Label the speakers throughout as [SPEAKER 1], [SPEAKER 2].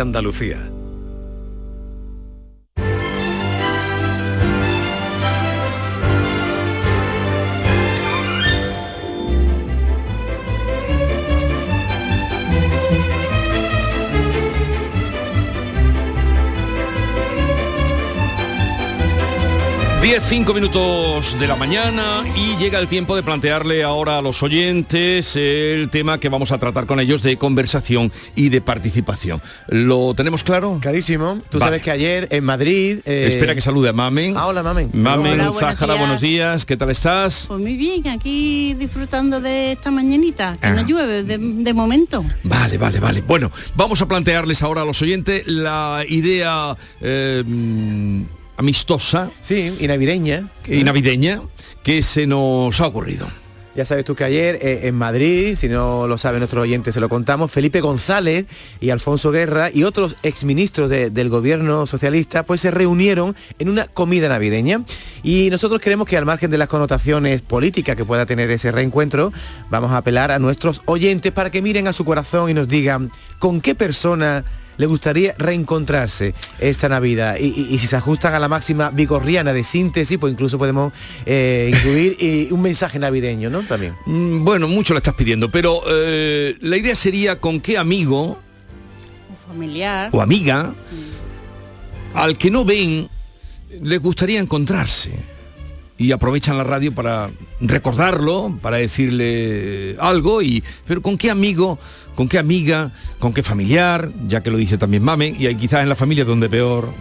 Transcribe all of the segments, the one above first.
[SPEAKER 1] Andalucía.
[SPEAKER 2] Diez, cinco minutos de la mañana y llega el tiempo de plantearle ahora a los oyentes el tema que vamos a tratar con ellos de conversación y de participación. ¿Lo tenemos claro?
[SPEAKER 3] Clarísimo. Tú
[SPEAKER 2] Vale.
[SPEAKER 3] sabes que ayer en Madrid... eh,
[SPEAKER 2] Espera que salude a Mamen.
[SPEAKER 3] Ah, hola, Mamen.
[SPEAKER 2] Mamen
[SPEAKER 4] Hola, buenos días.
[SPEAKER 2] buenos días. ¿Qué tal estás?
[SPEAKER 4] Pues muy bien, aquí disfrutando de esta mañanita, que
[SPEAKER 2] Ah.
[SPEAKER 4] no llueve de, de momento.
[SPEAKER 2] Vale, vale, vale. Bueno, vamos a plantearles ahora a los oyentes la idea eh, amistosa
[SPEAKER 3] Sí, y navideña.
[SPEAKER 2] y navideña que se nos ha ocurrido.
[SPEAKER 3] Ya sabes tú que ayer eh, en Madrid, si no lo sabe nuestro oyente, se lo contamos, Felipe González y Alfonso Guerra y otros exministros de- del gobierno socialista pues se reunieron en una comida navideña y nosotros queremos que al margen de las connotaciones políticas que pueda tener ese reencuentro, vamos a apelar a nuestros oyentes para que miren a su corazón y nos digan con qué persona le gustaría reencontrarse esta Navidad y, y- y si se ajustan a la máxima vigorriana de síntesis, pues incluso podemos eh, incluir y un mensaje navideño, ¿no? También.
[SPEAKER 2] Mm, Bueno, mucho le estás pidiendo, pero eh, la idea sería con qué amigo
[SPEAKER 4] Un familiar.
[SPEAKER 2] o amiga al que no ven les gustaría encontrarse y aprovechan la radio para recordarlo, para decirle algo y pero con qué amigo, con qué amiga, con qué familiar, ya que lo dice también Mamen y hay quizás en la familia donde peor,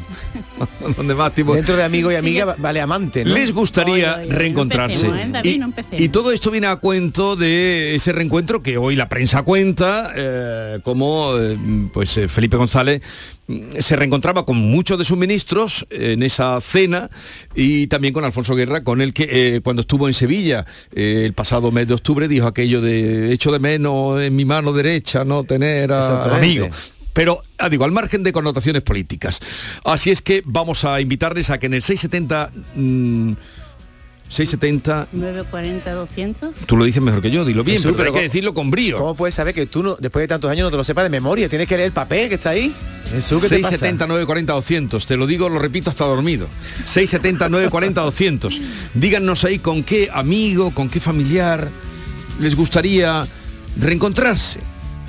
[SPEAKER 2] donde más tipo
[SPEAKER 3] Dentro de amigo y amiga vale amante, ¿no?
[SPEAKER 2] les gustaría
[SPEAKER 4] Oye, oye, no
[SPEAKER 2] reencontrarse.
[SPEAKER 4] empecemos, ¿eh, David?
[SPEAKER 2] y,
[SPEAKER 4] No empecemos.
[SPEAKER 2] y todo esto viene a cuento de ese reencuentro que hoy la prensa cuenta, eh, como eh, pues eh, Felipe González mm, se reencontraba con muchos de sus ministros en esa cena y también con Alfonso Guerra, con el que eh, cuando estuvo en Sevilla eh, el pasado mes de octubre dijo aquello de echo de menos en mi mano derecha no tener a- al
[SPEAKER 3] Exactamente.
[SPEAKER 2] amigo. Pero, ah, digo, al margen de connotaciones políticas. Así es que vamos a invitarles a que en el 670... mm, 670...
[SPEAKER 4] 940 200.
[SPEAKER 2] Tú lo dices mejor que yo, dilo bien,
[SPEAKER 3] Jesús,
[SPEAKER 2] pero,
[SPEAKER 3] pero
[SPEAKER 2] hay que
[SPEAKER 3] ¿cómo-
[SPEAKER 2] decirlo con brío.
[SPEAKER 3] ¿Cómo puedes saber que tú no, después de tantos años no te lo sepas de memoria? Tienes que leer el papel que está ahí. Jesús, ¿qué te pasa?
[SPEAKER 2] 670 940 200, te lo digo, lo repito hasta dormido. 670 940 200. Díganos ahí con qué amigo, con qué familiar les gustaría reencontrarse.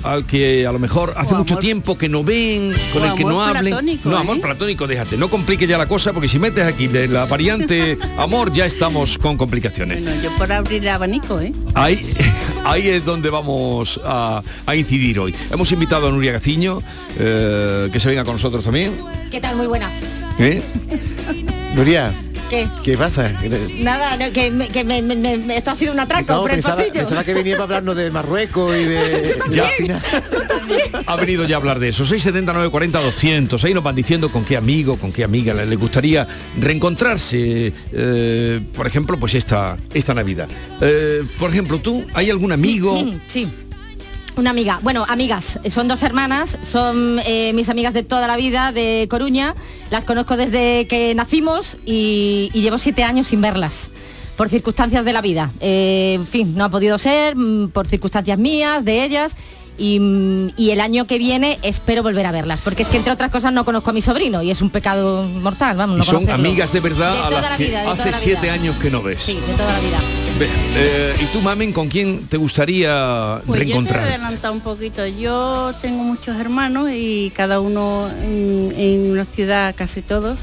[SPEAKER 2] Al que a lo mejor hace
[SPEAKER 4] O
[SPEAKER 2] mucho
[SPEAKER 4] amor-
[SPEAKER 2] tiempo que no ven, con
[SPEAKER 4] o
[SPEAKER 2] el que no hablen.
[SPEAKER 4] platónico,
[SPEAKER 2] no, amor
[SPEAKER 4] ¿eh?
[SPEAKER 2] platónico, déjate. No complique ya la cosa porque si metes aquí de la variante amor ya estamos con complicaciones.
[SPEAKER 4] Bueno, yo por abrir el abanico, ¿eh?
[SPEAKER 2] Ahí, ahí es donde vamos a, a incidir hoy. Hemos invitado a Nuria Gaciño, eh, que se venga con nosotros también.
[SPEAKER 5] ¿Qué tal? Muy buenas.
[SPEAKER 2] ¿eh?
[SPEAKER 3] Nuria,
[SPEAKER 5] ¿Qué?
[SPEAKER 3] ¿qué pasa?
[SPEAKER 5] Nada, no, que, me- que me- me- me- esto ha sido un atraco
[SPEAKER 3] No,
[SPEAKER 5] por el
[SPEAKER 3] pensaba,
[SPEAKER 5] pasillo.
[SPEAKER 3] pensaba que venía para hablarnos de Marruecos y de...
[SPEAKER 2] Ya.
[SPEAKER 3] al final.
[SPEAKER 2] Ha venido ya a hablar de eso. 679 40 200. Ahí nos van diciendo con qué amigo, con qué amiga le, le gustaría reencontrarse. eh, por ejemplo, pues esta, esta Navidad. Eh, por ejemplo, tú, ¿hay algún amigo?
[SPEAKER 5] Sí. Una amiga, bueno, amigas, son dos hermanas, son eh, mis amigas de toda la vida, de Coruña, las conozco desde que nacimos y, llevo siete años sin verlas, por circunstancias de la vida. Eh, en fin, no ha podido ser, mm, por circunstancias mías, de ellas, y, y el año que viene espero volver a verlas, porque es que entre otras cosas no conozco a mi sobrino y es un pecado mortal, vamos,
[SPEAKER 2] Y son
[SPEAKER 5] conocerlo.
[SPEAKER 2] amigas de verdad
[SPEAKER 5] De
[SPEAKER 2] a las
[SPEAKER 5] la
[SPEAKER 2] que
[SPEAKER 5] vida,
[SPEAKER 2] hace
[SPEAKER 5] la
[SPEAKER 2] siete años que no ves.
[SPEAKER 5] Sí, de toda la vida.
[SPEAKER 2] Eh, ¿Y tú, Mamen, con quién te gustaría
[SPEAKER 4] Pues yo te
[SPEAKER 2] reencontrar?
[SPEAKER 4] adelantado un poquito. Yo tengo muchos hermanos y cada uno en, en una ciudad, casi todos.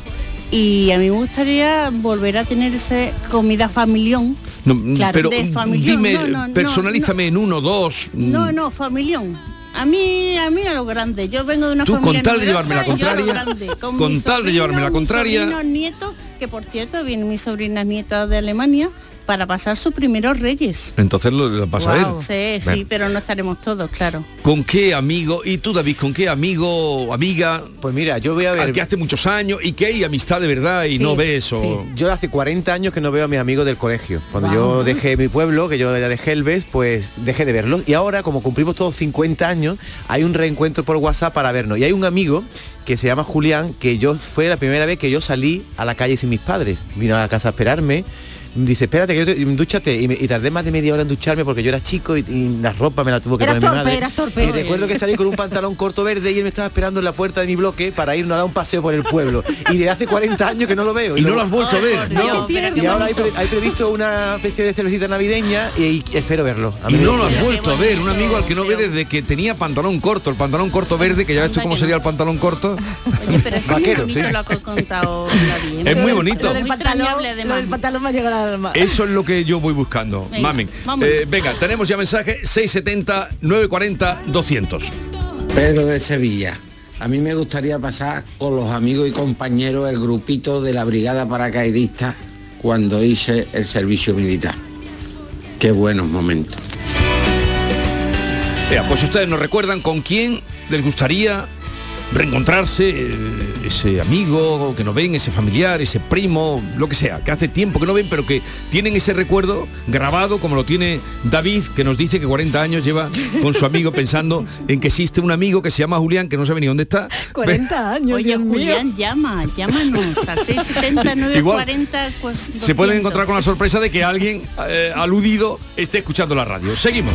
[SPEAKER 4] Y a mí me gustaría volver a tener esa comida familión.
[SPEAKER 2] No,
[SPEAKER 4] Claro,
[SPEAKER 2] pero
[SPEAKER 4] de familión,
[SPEAKER 2] dime,
[SPEAKER 4] no, no, no,
[SPEAKER 2] personalízame en uno, dos. mm,
[SPEAKER 4] No, no, familión. A mí, a mí a lo grande. Yo vengo de una
[SPEAKER 2] Tú, con
[SPEAKER 4] familia
[SPEAKER 2] tal de llevarme la contraria,
[SPEAKER 4] grande, con
[SPEAKER 2] con
[SPEAKER 4] mis
[SPEAKER 2] tal de llevarme la
[SPEAKER 4] mis
[SPEAKER 2] contraria.
[SPEAKER 4] sobrinos, nietos, que por cierto vienen mis sobrinas nietas de Alemania para pasar sus primeros reyes.
[SPEAKER 2] Entonces lo, lo pasa él.
[SPEAKER 4] Sí, sí, pero no estaremos todos, claro.
[SPEAKER 2] ¿Con qué amigo? ¿Y tú, David, con qué amigo o amiga?
[SPEAKER 3] Pues mira, yo voy a ver...
[SPEAKER 2] Al que hace muchos años y que hay amistad de verdad y
[SPEAKER 4] Sí,
[SPEAKER 2] no ves o...
[SPEAKER 4] sí.
[SPEAKER 3] Yo hace 40 años que no veo a mis amigos del colegio. Cuando yo dejé mi pueblo, que yo era de Gelbes, pues dejé de verlos. Y ahora, como cumplimos todos 50 años, hay un reencuentro por WhatsApp para vernos. Y hay un amigo que se llama Julián, que yo fue la primera vez que yo salí a la calle sin mis padres. Vino a la casa a esperarme. Dice, espérate, que yo te, dúchate. Y, me- y tardé más de media hora en ducharme porque yo era chico y, y la ropa me la tuvo que
[SPEAKER 5] Eras
[SPEAKER 3] poner mi madre.
[SPEAKER 5] eras torpe.
[SPEAKER 3] Y recuerdo que salí con un pantalón corto verde y él me estaba esperando en la puerta de mi bloque para irnos a dar un paseo por el pueblo. Y de hace 40 años que no lo veo.
[SPEAKER 2] Y no
[SPEAKER 3] luego-
[SPEAKER 2] lo has vuelto a ver, ¿no?
[SPEAKER 3] Y ahora hay, pre- hay previsto una especie de cervecita navideña y, y espero verlo. A
[SPEAKER 2] Y
[SPEAKER 3] mí
[SPEAKER 2] no lo has vuelto a ver, un amigo al que no ve desde que tenía pantalón corto, el pantalón corto verde, que ya ves tú cómo sería
[SPEAKER 4] no.
[SPEAKER 2] el pantalón corto.
[SPEAKER 4] Oye, pero eso es muy
[SPEAKER 2] Vaquero,
[SPEAKER 4] bonito
[SPEAKER 2] sí.
[SPEAKER 4] lo que contado.
[SPEAKER 2] Es muy bonito.
[SPEAKER 5] Lo del pantalón, lo
[SPEAKER 4] además.
[SPEAKER 5] del pantalón me ha llegado alma.
[SPEAKER 2] Eso es lo que yo voy buscando,
[SPEAKER 4] Venga,
[SPEAKER 2] mamen.
[SPEAKER 4] vámonos.
[SPEAKER 2] Eh, venga, tenemos ya mensaje 670 940 200.
[SPEAKER 1] Pedro de Sevilla. A mí me gustaría pasar con los amigos y compañeros el grupito de la brigada paracaidista cuando hice el servicio militar. Qué buenos momentos.
[SPEAKER 2] Vea, pues ustedes nos recuerdan con quién les gustaría reencontrarse, eh, ese amigo que no ven, ese familiar, ese primo, lo que sea, que hace tiempo que no ven, pero que tienen ese recuerdo grabado, como lo tiene David, que nos dice que 40 años lleva con su amigo pensando en que existe un amigo que se llama Julián, que no sabe ni dónde está.
[SPEAKER 5] 40 años,
[SPEAKER 4] Oye,
[SPEAKER 5] Dios mío.
[SPEAKER 4] Julián, llama, llámanos al 679
[SPEAKER 2] Igual,
[SPEAKER 4] 40 pues,
[SPEAKER 2] Se
[SPEAKER 4] 200.
[SPEAKER 2] pueden encontrar con la sorpresa de que alguien eh, aludido esté escuchando la radio. Seguimos.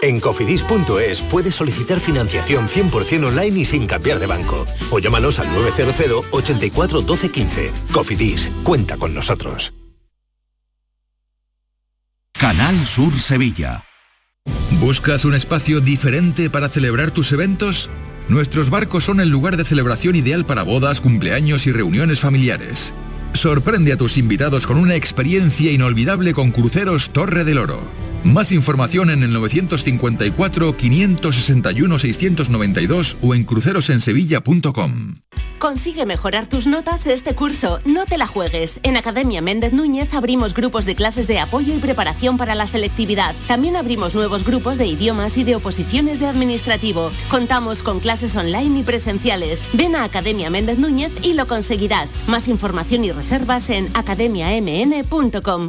[SPEAKER 6] En cofidis.es puedes solicitar financiación 100% online y sin cambiar de banco. O llámanos al 900 84 12 15. Cofidis, cuenta con nosotros.
[SPEAKER 7] Canal Sur Sevilla. ¿Buscas un espacio diferente para celebrar tus eventos? Nuestros barcos son el lugar de celebración ideal para bodas, cumpleaños y reuniones familiares. Sorprende a tus invitados con una experiencia inolvidable con Cruceros Torre del Oro. Más información en el 954-561-692 o en crucerosensevilla.com.
[SPEAKER 8] Consigue mejorar tus notas este curso. No te la juegues. En Academia Méndez Núñez abrimos grupos de clases de apoyo y preparación para la selectividad. También abrimos nuevos grupos de idiomas y de oposiciones de administrativo. Contamos con clases online y presenciales. Ven a Academia Méndez Núñez y lo conseguirás. Más información y reservas en academiamn.com.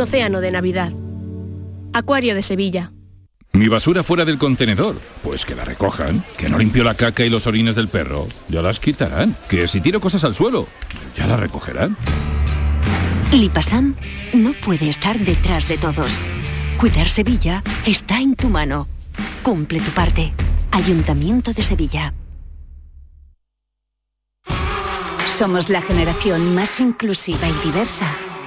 [SPEAKER 9] Un océano de Navidad. Acuario de Sevilla.
[SPEAKER 10] Mi basura fuera del contenedor. Pues que la recojan. Que no limpio la caca y los orines del perro. Ya las quitarán. Que si tiro cosas al suelo, ya las recogerán.
[SPEAKER 11] Lipasam no puede estar detrás de todos. Cuidar Sevilla está en tu mano. Cumple tu parte. Ayuntamiento de Sevilla. Somos la generación más inclusiva y diversa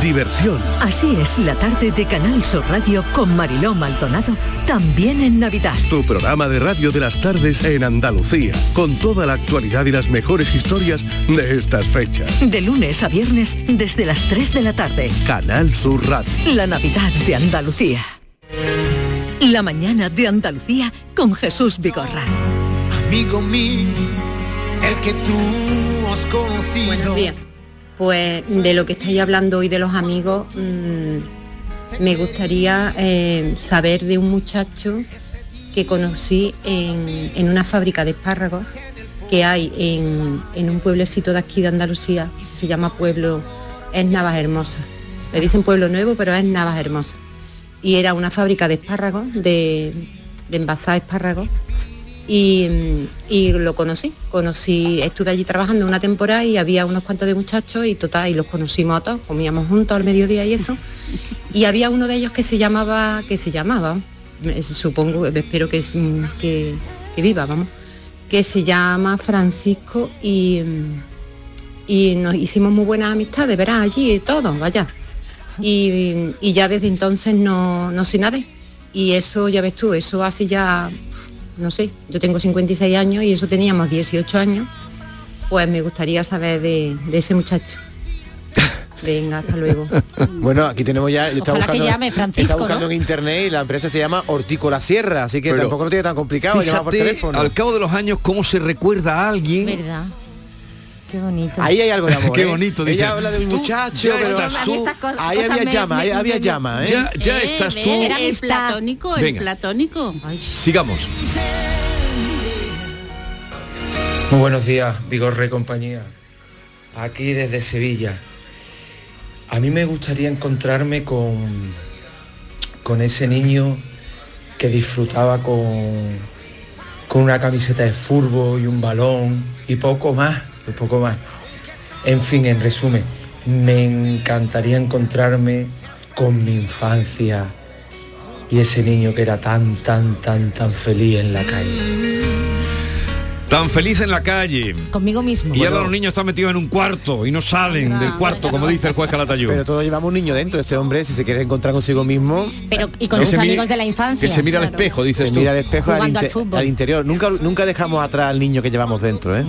[SPEAKER 12] diversión.
[SPEAKER 13] Así es la tarde de Canal Sur Radio con Mariló Maldonado, también en Navidad.
[SPEAKER 12] Tu programa de radio de las tardes en Andalucía, con toda la actualidad y las mejores historias de estas fechas.
[SPEAKER 13] De lunes a viernes desde las 3 de la tarde.
[SPEAKER 12] Canal Sur Radio.
[SPEAKER 13] La Navidad de Andalucía. La mañana de Andalucía con Jesús Vigorra.
[SPEAKER 14] Amigo mío, el que tú has conocido.
[SPEAKER 15] Buenos días. Pues de lo que estáis hablando hoy de los amigos, mmm, me gustaría eh, saber de un muchacho que conocí en, una fábrica de espárragos que hay en, en, un pueblecito de aquí de Andalucía, se llama Pueblo, es Navas Hermosa. Le dicen Pueblo Nuevo, pero es Navas Hermosa. Y era una fábrica de espárragos, de, de envasar espárragos, y, lo conocí. Conocí, estuve allí trabajando una temporada y había unos cuantos de muchachos y total, y los conocimos a todos, comíamos juntos al mediodía y eso. Y había uno de ellos que se llamaba, que se llamaba, supongo, espero que, que, que viva, vamos, que se llama Francisco y, y nos hicimos muy buenas amistades, verás, allí y todo, vaya. Y, y ya desde entonces no, no sé nada. Y eso, ya ves tú, eso hace ya no sé, yo tengo 56 años y eso teníamos 18 años, pues me gustaría saber de, de ese muchacho. Venga, hasta luego.
[SPEAKER 3] Bueno, aquí tenemos ya. Está
[SPEAKER 5] Ojalá
[SPEAKER 3] buscando,
[SPEAKER 5] que llame Francisco,
[SPEAKER 3] está buscando
[SPEAKER 5] ¿no?
[SPEAKER 3] en internet y la empresa se llama Hortícola Sierra, así que
[SPEAKER 2] Pero
[SPEAKER 3] tampoco lo tiene tan complicado llamar por teléfono.
[SPEAKER 2] al cabo de los años, cómo se recuerda a alguien.
[SPEAKER 5] ¿Verdad? Qué bonito.
[SPEAKER 3] Ahí hay algo de amor.
[SPEAKER 2] Qué
[SPEAKER 3] ¿eh?
[SPEAKER 2] bonito, dice.
[SPEAKER 3] Ella habla de un muchacho,
[SPEAKER 2] ya
[SPEAKER 3] pero
[SPEAKER 2] estás tú.
[SPEAKER 3] ahí había llama, ahí había llama, ¿eh?
[SPEAKER 2] Ya, ya estás tú.
[SPEAKER 4] Era el platónico, el
[SPEAKER 2] Venga.
[SPEAKER 4] platónico.
[SPEAKER 2] Sigamos.
[SPEAKER 16] Muy buenos días, Vigorre compañía. Aquí desde Sevilla. A mí me gustaría encontrarme con, con ese niño que disfrutaba con, con una camiseta de fútbol y un balón y poco más, y poco más. En fin, en resumen, me encantaría encontrarme con mi infancia y ese niño que era tan, tan, tan, tan feliz en la calle.
[SPEAKER 2] Tan feliz en la calle.
[SPEAKER 5] Conmigo mismo.
[SPEAKER 2] Y ahora los niños están metidos en un cuarto y no salen del cuarto, como dice el juez Calatayud.
[SPEAKER 3] Pero todos llevamos un niño dentro, este hombre, si se quiere encontrar consigo mismo.
[SPEAKER 5] Pero, y con
[SPEAKER 2] Que
[SPEAKER 5] sus
[SPEAKER 2] se mire-
[SPEAKER 5] amigos de la infancia.
[SPEAKER 2] que se mira al espejo, dices
[SPEAKER 3] se
[SPEAKER 2] tú.
[SPEAKER 3] mira al espejo al, interior. Nunca, nunca dejamos atrás al niño que llevamos dentro, ¿eh?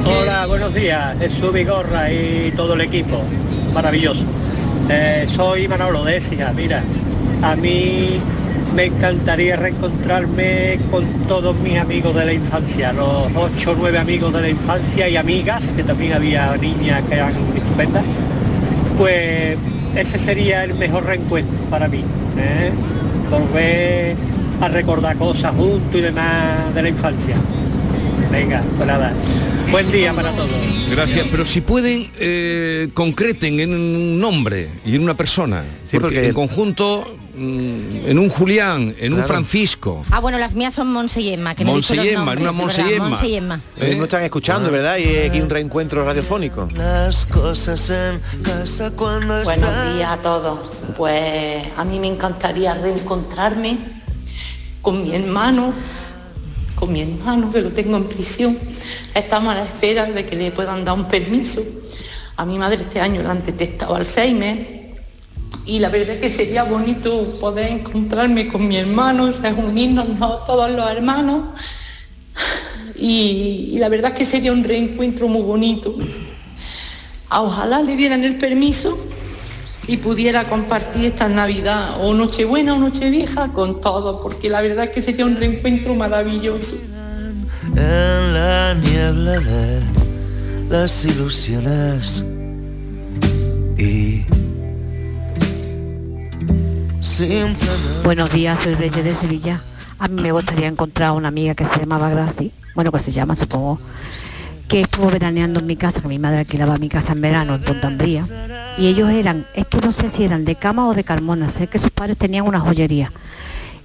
[SPEAKER 17] Hola, buenos días, Jesús Vigorra y todo el equipo. Maravilloso. Eh, soy Manolo de Écija. Mira, a mí me encantaría reencontrarme con todos mis amigos de la infancia, los ocho o nueve amigos de la infancia y amigas, que también había niñas que eran estupendas. Pues ese sería el mejor reencuentro para mí. ¿eh? Volver a recordar cosas juntos y demás de la infancia. Venga, pues nada. Buen día para todos.
[SPEAKER 2] Gracias, pero si pueden, eh, concreten en un nombre y en una persona. porque,
[SPEAKER 3] porque-
[SPEAKER 2] en conjunto, mm, en un Julián, en un. Francisco.
[SPEAKER 5] Ah, bueno, las mías son Monse y Emma, que no he dicho los
[SPEAKER 2] Monse y Emma,
[SPEAKER 5] nombres,
[SPEAKER 2] una Monse y Emma.
[SPEAKER 5] Monse y Emma.
[SPEAKER 3] Eh, No están escuchando, ¿verdad? Y aquí un reencuentro radiofónico.
[SPEAKER 18] Las cosas en casa cuando
[SPEAKER 19] Buenos días a todos. Pues a mí me encantaría reencontrarme con mi hermano, con mi hermano que lo tengo en prisión. Estamos a la espera de que le puedan dar un permiso. A mi madre este año le han detectado Alzheimer y la verdad es que sería bonito poder encontrarme con mi hermano y reunirnos ¿no? todos los hermanos. Y, y la verdad es que sería un reencuentro muy bonito. Ojalá le dieran el permiso y pudiera compartir esta Navidad o Nochebuena o Nochevieja con todos, porque la verdad es que sería un reencuentro maravilloso.
[SPEAKER 18] en la niebla de las ilusiones y
[SPEAKER 20] Buenos días, soy Reyes de Sevilla. A mí me gustaría encontrar una amiga que se llamaba Graci, bueno, que se llama, supongo, que estuvo veraneando en mi casa, que mi madre alquilaba mi casa en verano en Punta Ambría. Y ellos eran, es que no sé si eran de Cama o de Carmona, sé que sus padres tenían una joyería.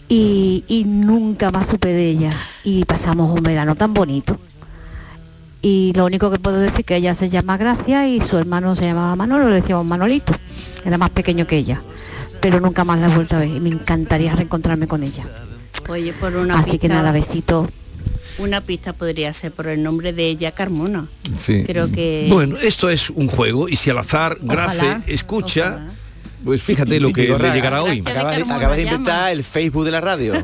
[SPEAKER 20] Y, y nunca más supe de ella. Y pasamos un verano tan bonito. Y lo único que puedo decir que ella se llama Gracia y su hermano se llamaba Manolo, le decíamos Manolito. Era más pequeño que ella. Pero nunca más la he vuelto a ver y me encantaría reencontrarme con ella.
[SPEAKER 4] Oye, por una
[SPEAKER 20] Así que nada, besito.
[SPEAKER 4] Una pista podría ser por el nombre de ella, Carmona.
[SPEAKER 2] Sí.
[SPEAKER 4] Creo que...
[SPEAKER 2] Bueno, esto es un juego y si al azar Grace
[SPEAKER 4] Ojalá,
[SPEAKER 2] escucha, pues fíjate lo que le llegará hoy.
[SPEAKER 3] Acabas de, acabas de inventar el Facebook de la radio.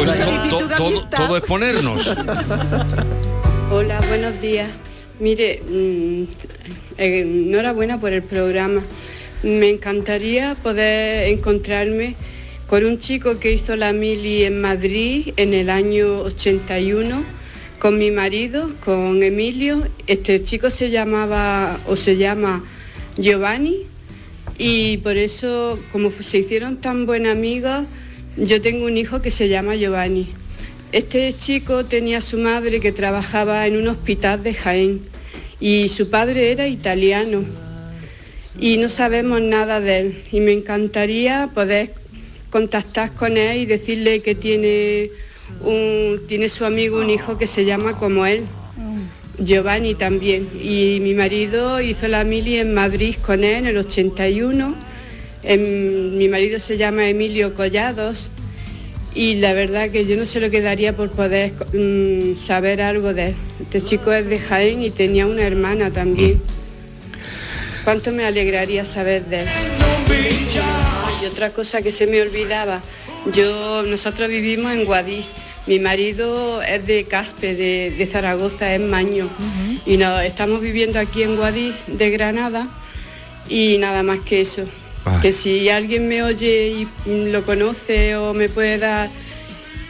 [SPEAKER 2] Pues
[SPEAKER 3] ahí.
[SPEAKER 2] to- to- todo, todo es ponernos.
[SPEAKER 21] Hola, buenos días. Mire, mm, eh, enhorabuena por el programa. Me encantaría poder encontrarme con un chico que hizo la mili en Madrid en el año 81 con mi marido, con Emilio. Este chico se llamaba o se llama Giovanni y por eso, como se hicieron tan buenas amigas, yo tengo un hijo que se llama Giovanni. Este chico tenía a su madre que trabajaba en un hospital de Jaén y su padre era italiano y no sabemos nada de él y me encantaría poder contactar con él y decirle que tiene un, tiene su amigo un hijo que se llama como él. Giovanni también. Y mi marido hizo la mili en Madrid con él en el 81. Em, mi marido se llama Emilio Collados y la verdad que yo no sé lo que daría por poder mm, saber algo de él. Este chico es de Jaén y tenía una hermana también. ¿Cuánto me alegraría saber de él? Y otra cosa que se me olvidaba, yo, nosotros vivimos en Guadix, mi marido es de Caspe, de, de Zaragoza, es Maño, y no, estamos viviendo aquí en Guadix, de Granada, y nada más que eso. Que si alguien me oye y lo conoce o me puede dar,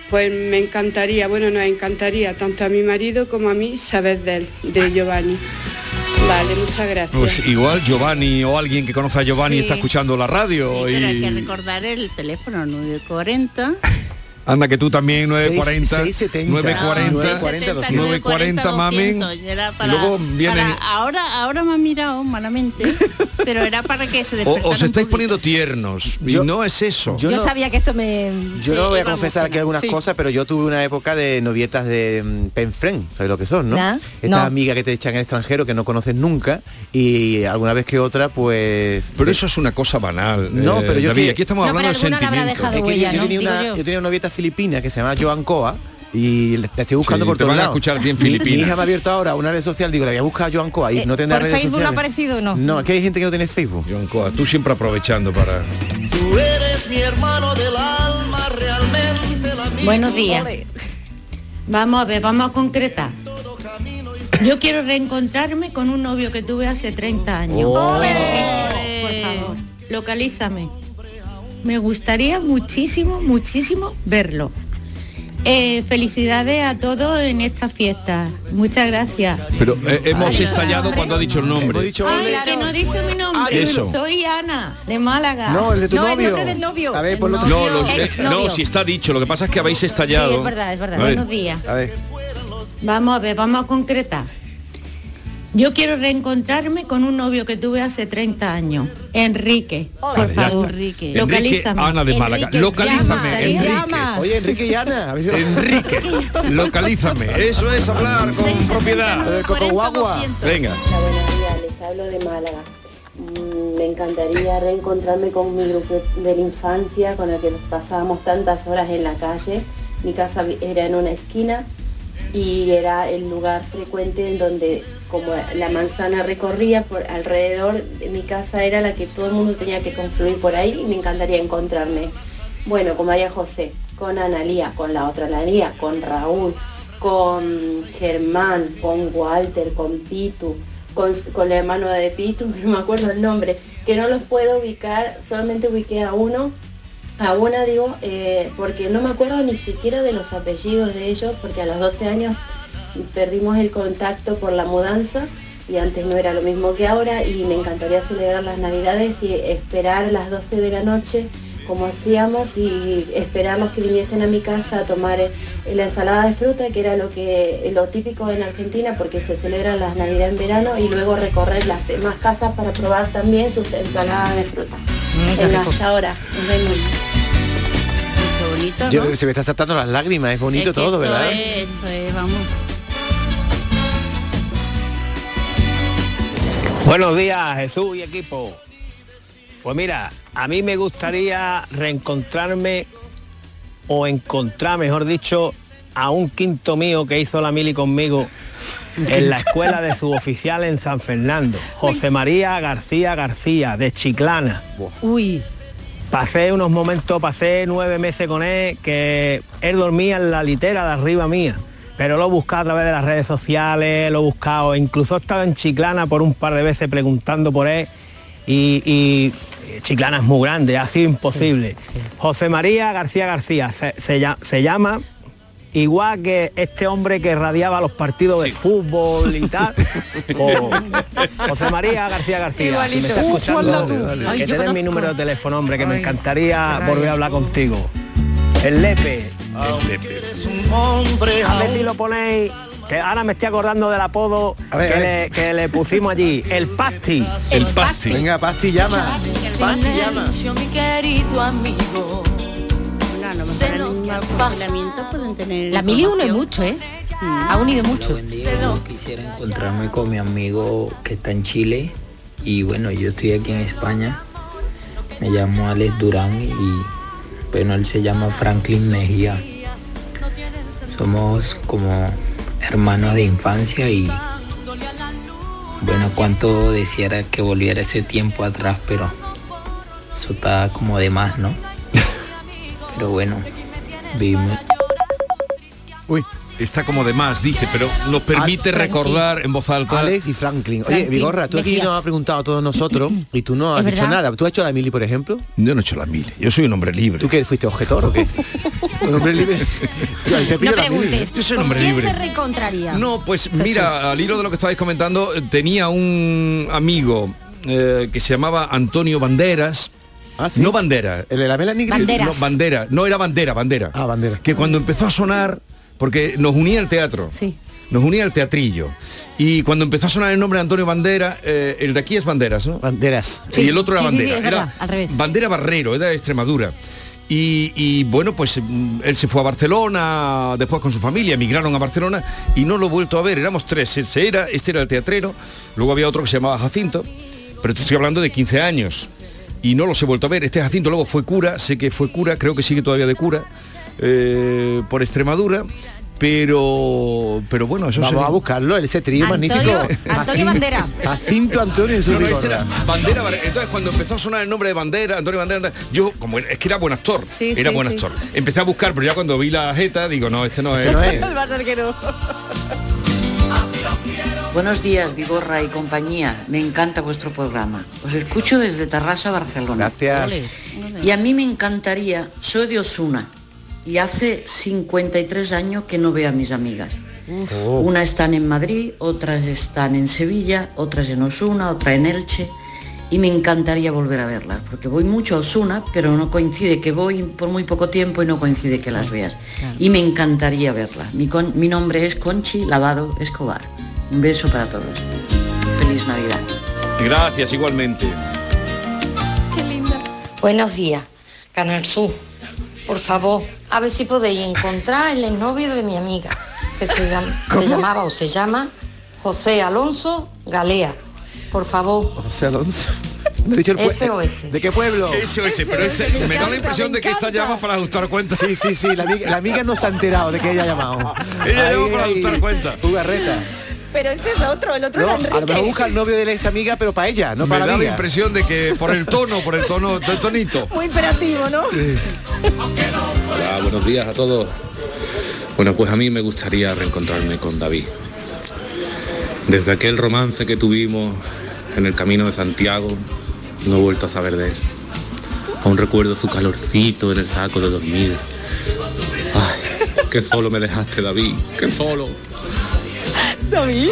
[SPEAKER 21] pues me encantaría, bueno, nos encantaría, tanto a mi marido como a mí, saber de él, de Giovanni. Vale, muchas gracias.
[SPEAKER 2] Pues igual Giovanni o alguien que conoce a Giovanni
[SPEAKER 4] Sí.
[SPEAKER 2] está escuchando la radio
[SPEAKER 4] Sí, pero hay que
[SPEAKER 2] y
[SPEAKER 4] recordar el teléfono 940
[SPEAKER 2] anda que tú también 940
[SPEAKER 3] Seis- 670.
[SPEAKER 2] 940
[SPEAKER 3] 940,
[SPEAKER 2] 940 mamen
[SPEAKER 4] 200, era para-
[SPEAKER 2] luego viene
[SPEAKER 4] para- ahora ahora me ha mirado malamente pero era para que se
[SPEAKER 2] o, os estáis poniendo tiernos y no es eso
[SPEAKER 3] yo
[SPEAKER 5] Yo,
[SPEAKER 3] no-
[SPEAKER 5] sabía que esto me...
[SPEAKER 3] Yo no voy a confesar aquí algunas
[SPEAKER 5] Sí.
[SPEAKER 3] cosas, pero yo tuve una época de novietas de mm, penfren, ¿sabes lo que son, no?
[SPEAKER 5] Nah,
[SPEAKER 3] Estas
[SPEAKER 5] no.
[SPEAKER 3] amigas que te echan en el extranjero que no conoces nunca y alguna vez que otra, pues...
[SPEAKER 2] pero eso es una cosa banal
[SPEAKER 3] No,
[SPEAKER 2] eh,
[SPEAKER 3] pero yo
[SPEAKER 2] David,
[SPEAKER 3] que-
[SPEAKER 2] aquí estamos
[SPEAKER 5] No, pero
[SPEAKER 2] hablando de
[SPEAKER 5] alguna le habrá
[SPEAKER 2] sentimientos
[SPEAKER 5] dejado
[SPEAKER 3] Es que yo-
[SPEAKER 5] huella,
[SPEAKER 3] yo,
[SPEAKER 5] ¿no?
[SPEAKER 3] tenía una,
[SPEAKER 5] yo.
[SPEAKER 3] yo tenía una novieta filipina que se llama Joan Coa y la estoy buscando
[SPEAKER 2] Sí,
[SPEAKER 3] por
[SPEAKER 2] te
[SPEAKER 3] todos
[SPEAKER 2] van a
[SPEAKER 3] lados.
[SPEAKER 2] escuchar a ti en
[SPEAKER 3] Mi- Mi,
[SPEAKER 2] Filipinas.
[SPEAKER 3] hija me ha abierto ahora una red social, digo, la voy a buscar a Joan Coa y
[SPEAKER 5] Eh,
[SPEAKER 3] no tendrá
[SPEAKER 5] ¿Por
[SPEAKER 3] redes
[SPEAKER 5] Facebook no ha
[SPEAKER 3] sociales.
[SPEAKER 5] aparecido o no?
[SPEAKER 3] No, es que hay gente que no tiene Facebook.
[SPEAKER 2] Joan Coa, tú siempre aprovechando para
[SPEAKER 18] Tú eres mi hermano del alma, realmente la mía.
[SPEAKER 22] Buenos días. Vamos a ver, vamos a concretar. Yo quiero reencontrarme con un novio que tuve hace 30 años. Por favor, localízame. Me gustaría muchísimo, muchísimo verlo. Eh, felicidades a todos en esta fiesta. Muchas gracias.
[SPEAKER 2] pero eh, hemos estallado cuando ha dicho el nombre
[SPEAKER 22] Ay, que no he dicho mi nombre.
[SPEAKER 2] Eso.
[SPEAKER 22] Soy Ana, de Málaga.
[SPEAKER 3] No, el de tu
[SPEAKER 22] No, el
[SPEAKER 3] novio.
[SPEAKER 22] nombre del novio.
[SPEAKER 3] A ver,
[SPEAKER 22] El
[SPEAKER 2] no, los- eh, no, si está dicho, lo que pasa es que habéis estallado.
[SPEAKER 22] Sí, es verdad, es verdad.
[SPEAKER 2] A ver.
[SPEAKER 22] Buenos días.
[SPEAKER 3] A ver.
[SPEAKER 22] Vamos a ver, vamos a concretar. Yo quiero reencontrarme con un novio que tuve hace 30 años, Enrique. Por
[SPEAKER 2] Vale,
[SPEAKER 22] favor,
[SPEAKER 2] está.
[SPEAKER 22] Enrique. Localízame.
[SPEAKER 2] Ana de Málaga. Localízame,
[SPEAKER 22] llama,
[SPEAKER 2] Enrique.
[SPEAKER 22] llama.
[SPEAKER 3] Oye, Enrique y Ana. A ver si
[SPEAKER 2] Enrique, localízame. Eso es hablar con propiedad.
[SPEAKER 3] Lo del coco guagua.
[SPEAKER 2] Venga.
[SPEAKER 23] Hola, buenos días, les hablo de Málaga. Mm, Me encantaría reencontrarme con mi grupo de la infancia, con el que nos pasábamos tantas horas en la calle. Mi casa era en una esquina y era el lugar frecuente en donde como la manzana recorría por alrededor de mi casa era la que todo el mundo tenía que confluir por ahí y me encantaría encontrarme. Bueno, con María José, con Analía, con la otra Analía, con Raúl, con Germán, con Walter, con Pitu, con, con el hermano de Pitu, no me acuerdo el nombre, que no los puedo ubicar, solamente ubiqué a uno, a una digo, eh, porque no me acuerdo ni siquiera de los apellidos de ellos, porque a los 12 años perdimos el contacto por la mudanza y antes no era lo mismo que ahora y me encantaría celebrar las navidades y esperar a las 12 de la noche como hacíamos y esperarlos que viniesen a mi casa a tomar eh, la ensalada de fruta, que era lo que lo típico en Argentina porque se celebran las navidades en verano y luego recorrer las demás casas para probar también sus ensaladas de fruta.
[SPEAKER 5] rico.
[SPEAKER 23] hasta ahora, nos vemos
[SPEAKER 4] bonito. ¿no?
[SPEAKER 3] Yo, se me está saltando las lágrimas, es bonito todo, ¿verdad?
[SPEAKER 24] Buenos días, Jesús y equipo. Pues mira, a mí me gustaría reencontrarme o encontrar, mejor dicho, a un quinto mío que hizo la mili conmigo en la escuela de suboficial en San Fernando, José María García García, de Chiclana.
[SPEAKER 5] Uy.
[SPEAKER 24] Pasé unos momentos, pasé nueve meses con él, que él dormía en la litera de arriba mía, pero lo he buscado a través de las redes sociales, lo he buscado, incluso he estado en Chiclana por un par de veces preguntando por él y, y Chiclana es muy grande, ha sido imposible. José María García García se, se llama igual que este hombre que radiaba los partidos de fútbol y tal. o José María García García. Si me está
[SPEAKER 25] Igualito.
[SPEAKER 24] escuchando,
[SPEAKER 25] Uf. Ay,
[SPEAKER 24] que te den mi número de teléfono, hombre, que me encantaría
[SPEAKER 25] caray.
[SPEAKER 24] volver a hablar contigo. El Lepe.
[SPEAKER 18] hombre
[SPEAKER 24] A ver si lo ponéis. Que ahora me estoy acordando del apodo
[SPEAKER 3] ver,
[SPEAKER 24] que, Le,
[SPEAKER 3] ver.
[SPEAKER 24] que le pusimos allí. El Pasti.
[SPEAKER 3] El Pasti. Venga, Pasti llama. Pasti llama.
[SPEAKER 26] mi querido amigo.
[SPEAKER 4] Mal funcionamiento pueden tener...
[SPEAKER 5] La mili une mucho, ¿eh? Ha unido mucho.
[SPEAKER 27] Yo quisiera encontrarme con mi amigo que está en Chile y bueno, yo estoy aquí en España. Me llamo Alex Durán y bueno, él se llama Franklin Mejía. Somos como hermanos de infancia y bueno, cuánto deseara que volviera ese tiempo atrás, pero eso está como de más, ¿no? Pero bueno, vivimos
[SPEAKER 2] Uy. Está como de más, dice, pero nos permite
[SPEAKER 3] Al-
[SPEAKER 2] recordar en voz alta.
[SPEAKER 3] Alex y Franklin. Oye, Vigorra, tú aquí
[SPEAKER 2] Mejías.
[SPEAKER 3] nos has preguntado a todos nosotros y tú no has dicho
[SPEAKER 2] verdad.
[SPEAKER 3] nada. ¿Tú has hecho la mili, por ejemplo?
[SPEAKER 2] Yo no he hecho la mili, yo soy un hombre libre.
[SPEAKER 3] ¿Tú qué fuiste objetor o qué? un hombre libre. Yo, te
[SPEAKER 5] No
[SPEAKER 3] la mili.
[SPEAKER 5] preguntes.
[SPEAKER 2] Yo soy un
[SPEAKER 5] ¿Con
[SPEAKER 2] hombre
[SPEAKER 5] quién
[SPEAKER 2] libre.
[SPEAKER 5] se reencontraría?
[SPEAKER 2] No, pues mira, al hilo de lo que estabais comentando, eh, tenía un amigo eh, que se llamaba Antonio Banderas. No Bandera.
[SPEAKER 3] ¿El de la Mela Negra?
[SPEAKER 5] Banderas.
[SPEAKER 2] No, bandera. No era Bandera, Bandera.
[SPEAKER 3] Ah, Bandera.
[SPEAKER 2] Que cuando empezó a sonar, porque nos unía el teatro.
[SPEAKER 5] Sí.
[SPEAKER 2] Nos unía el teatrillo. Y cuando empezó a sonar el nombre de Antonio Bandera, eh, el de aquí es Banderas, ¿no?
[SPEAKER 3] Banderas.
[SPEAKER 2] y el otro era
[SPEAKER 5] Sí, sí, sí,
[SPEAKER 2] Bandera. era
[SPEAKER 5] verdad, al revés.
[SPEAKER 2] Bandera Barrero, era de Extremadura. Y, y, bueno, pues mm, él se fue a Barcelona, después con su familia, emigraron a Barcelona y no lo he vuelto a ver. Éramos tres. Ese era, este era el teatrero, luego había otro que se llamaba Jacinto, pero te estoy hablando de 15 años. Y no los he vuelto a ver. Este Jacinto luego fue cura, sé que fue cura, creo que sigue todavía de cura, eh, por Extremadura. Pero, pero bueno, eso
[SPEAKER 3] Vamos
[SPEAKER 2] se-
[SPEAKER 3] a buscarlo, ese trío
[SPEAKER 5] Antonio-
[SPEAKER 3] magnífico.
[SPEAKER 5] Antonio Bandera.
[SPEAKER 3] Jacinto Antonio en su
[SPEAKER 2] No, no, este
[SPEAKER 3] Vigorra.
[SPEAKER 2] era Bandera, Bar- entonces cuando empezó a sonar el nombre de Bandera, Antonio Bandera, yo como es que era buen actor,
[SPEAKER 5] Sí,
[SPEAKER 2] era
[SPEAKER 5] sí,
[SPEAKER 2] buen
[SPEAKER 5] sí.
[SPEAKER 2] actor. Empecé a buscar, pero ya cuando vi la jeta digo, no, este no es.
[SPEAKER 3] Este no es.
[SPEAKER 28] Buenos días, Vigorra y compañía. Me encanta vuestro programa. Os escucho desde Tarrasa, Barcelona.
[SPEAKER 3] Gracias.
[SPEAKER 28] Y a mí me encantaría, soy de Osuna y hace 53 años que no veo a mis amigas.
[SPEAKER 3] Oh.
[SPEAKER 28] Una están en Madrid, otras están en Sevilla, otras en Osuna, otra en Elche. Y me encantaría volver a verlas, porque voy mucho a Osuna, pero no coincide que voy por muy poco tiempo y no coincide que las veas. Y me encantaría verlas. Mi, con- mi nombre es Conchi Lavado Escobar. Un beso para todos. Feliz Navidad.
[SPEAKER 2] Gracias, igualmente.
[SPEAKER 29] Buenos días, Canal Sur. Por favor, a ver si podéis encontrar el novio de mi amiga, que se, llam- se llamaba o se llama José Alonso Galea. Por favor,
[SPEAKER 3] José Alonso. No he dicho el
[SPEAKER 29] SOS.
[SPEAKER 3] ¿De qué pueblo?
[SPEAKER 2] SOS, pero este- me da la impresión de que esta llama para ajustar cuentas.
[SPEAKER 3] Sí, sí, sí, la amiga, la amiga no se ha enterado de que ella ha llamado.
[SPEAKER 2] Ella llama para ajustar cuentas.
[SPEAKER 3] Jugarreta.
[SPEAKER 5] Pero este es otro, el otro
[SPEAKER 3] No,
[SPEAKER 5] era
[SPEAKER 3] a lo mejor
[SPEAKER 5] Enrique.
[SPEAKER 3] busca el novio de la ex amiga, pero para ella, no
[SPEAKER 2] me
[SPEAKER 3] para
[SPEAKER 2] da
[SPEAKER 3] la
[SPEAKER 2] impresión de que por el tono, por el tono, del tonito.
[SPEAKER 5] Muy imperativo, ¿no?
[SPEAKER 30] Hola, buenos días a todos. Bueno, pues a mí me gustaría reencontrarme con David. Desde aquel romance que tuvimos en el camino de Santiago, no he vuelto a saber de él. Aún recuerdo su calorcito en el saco de dormir. Ay, qué solo me dejaste, David, qué solo.
[SPEAKER 5] David,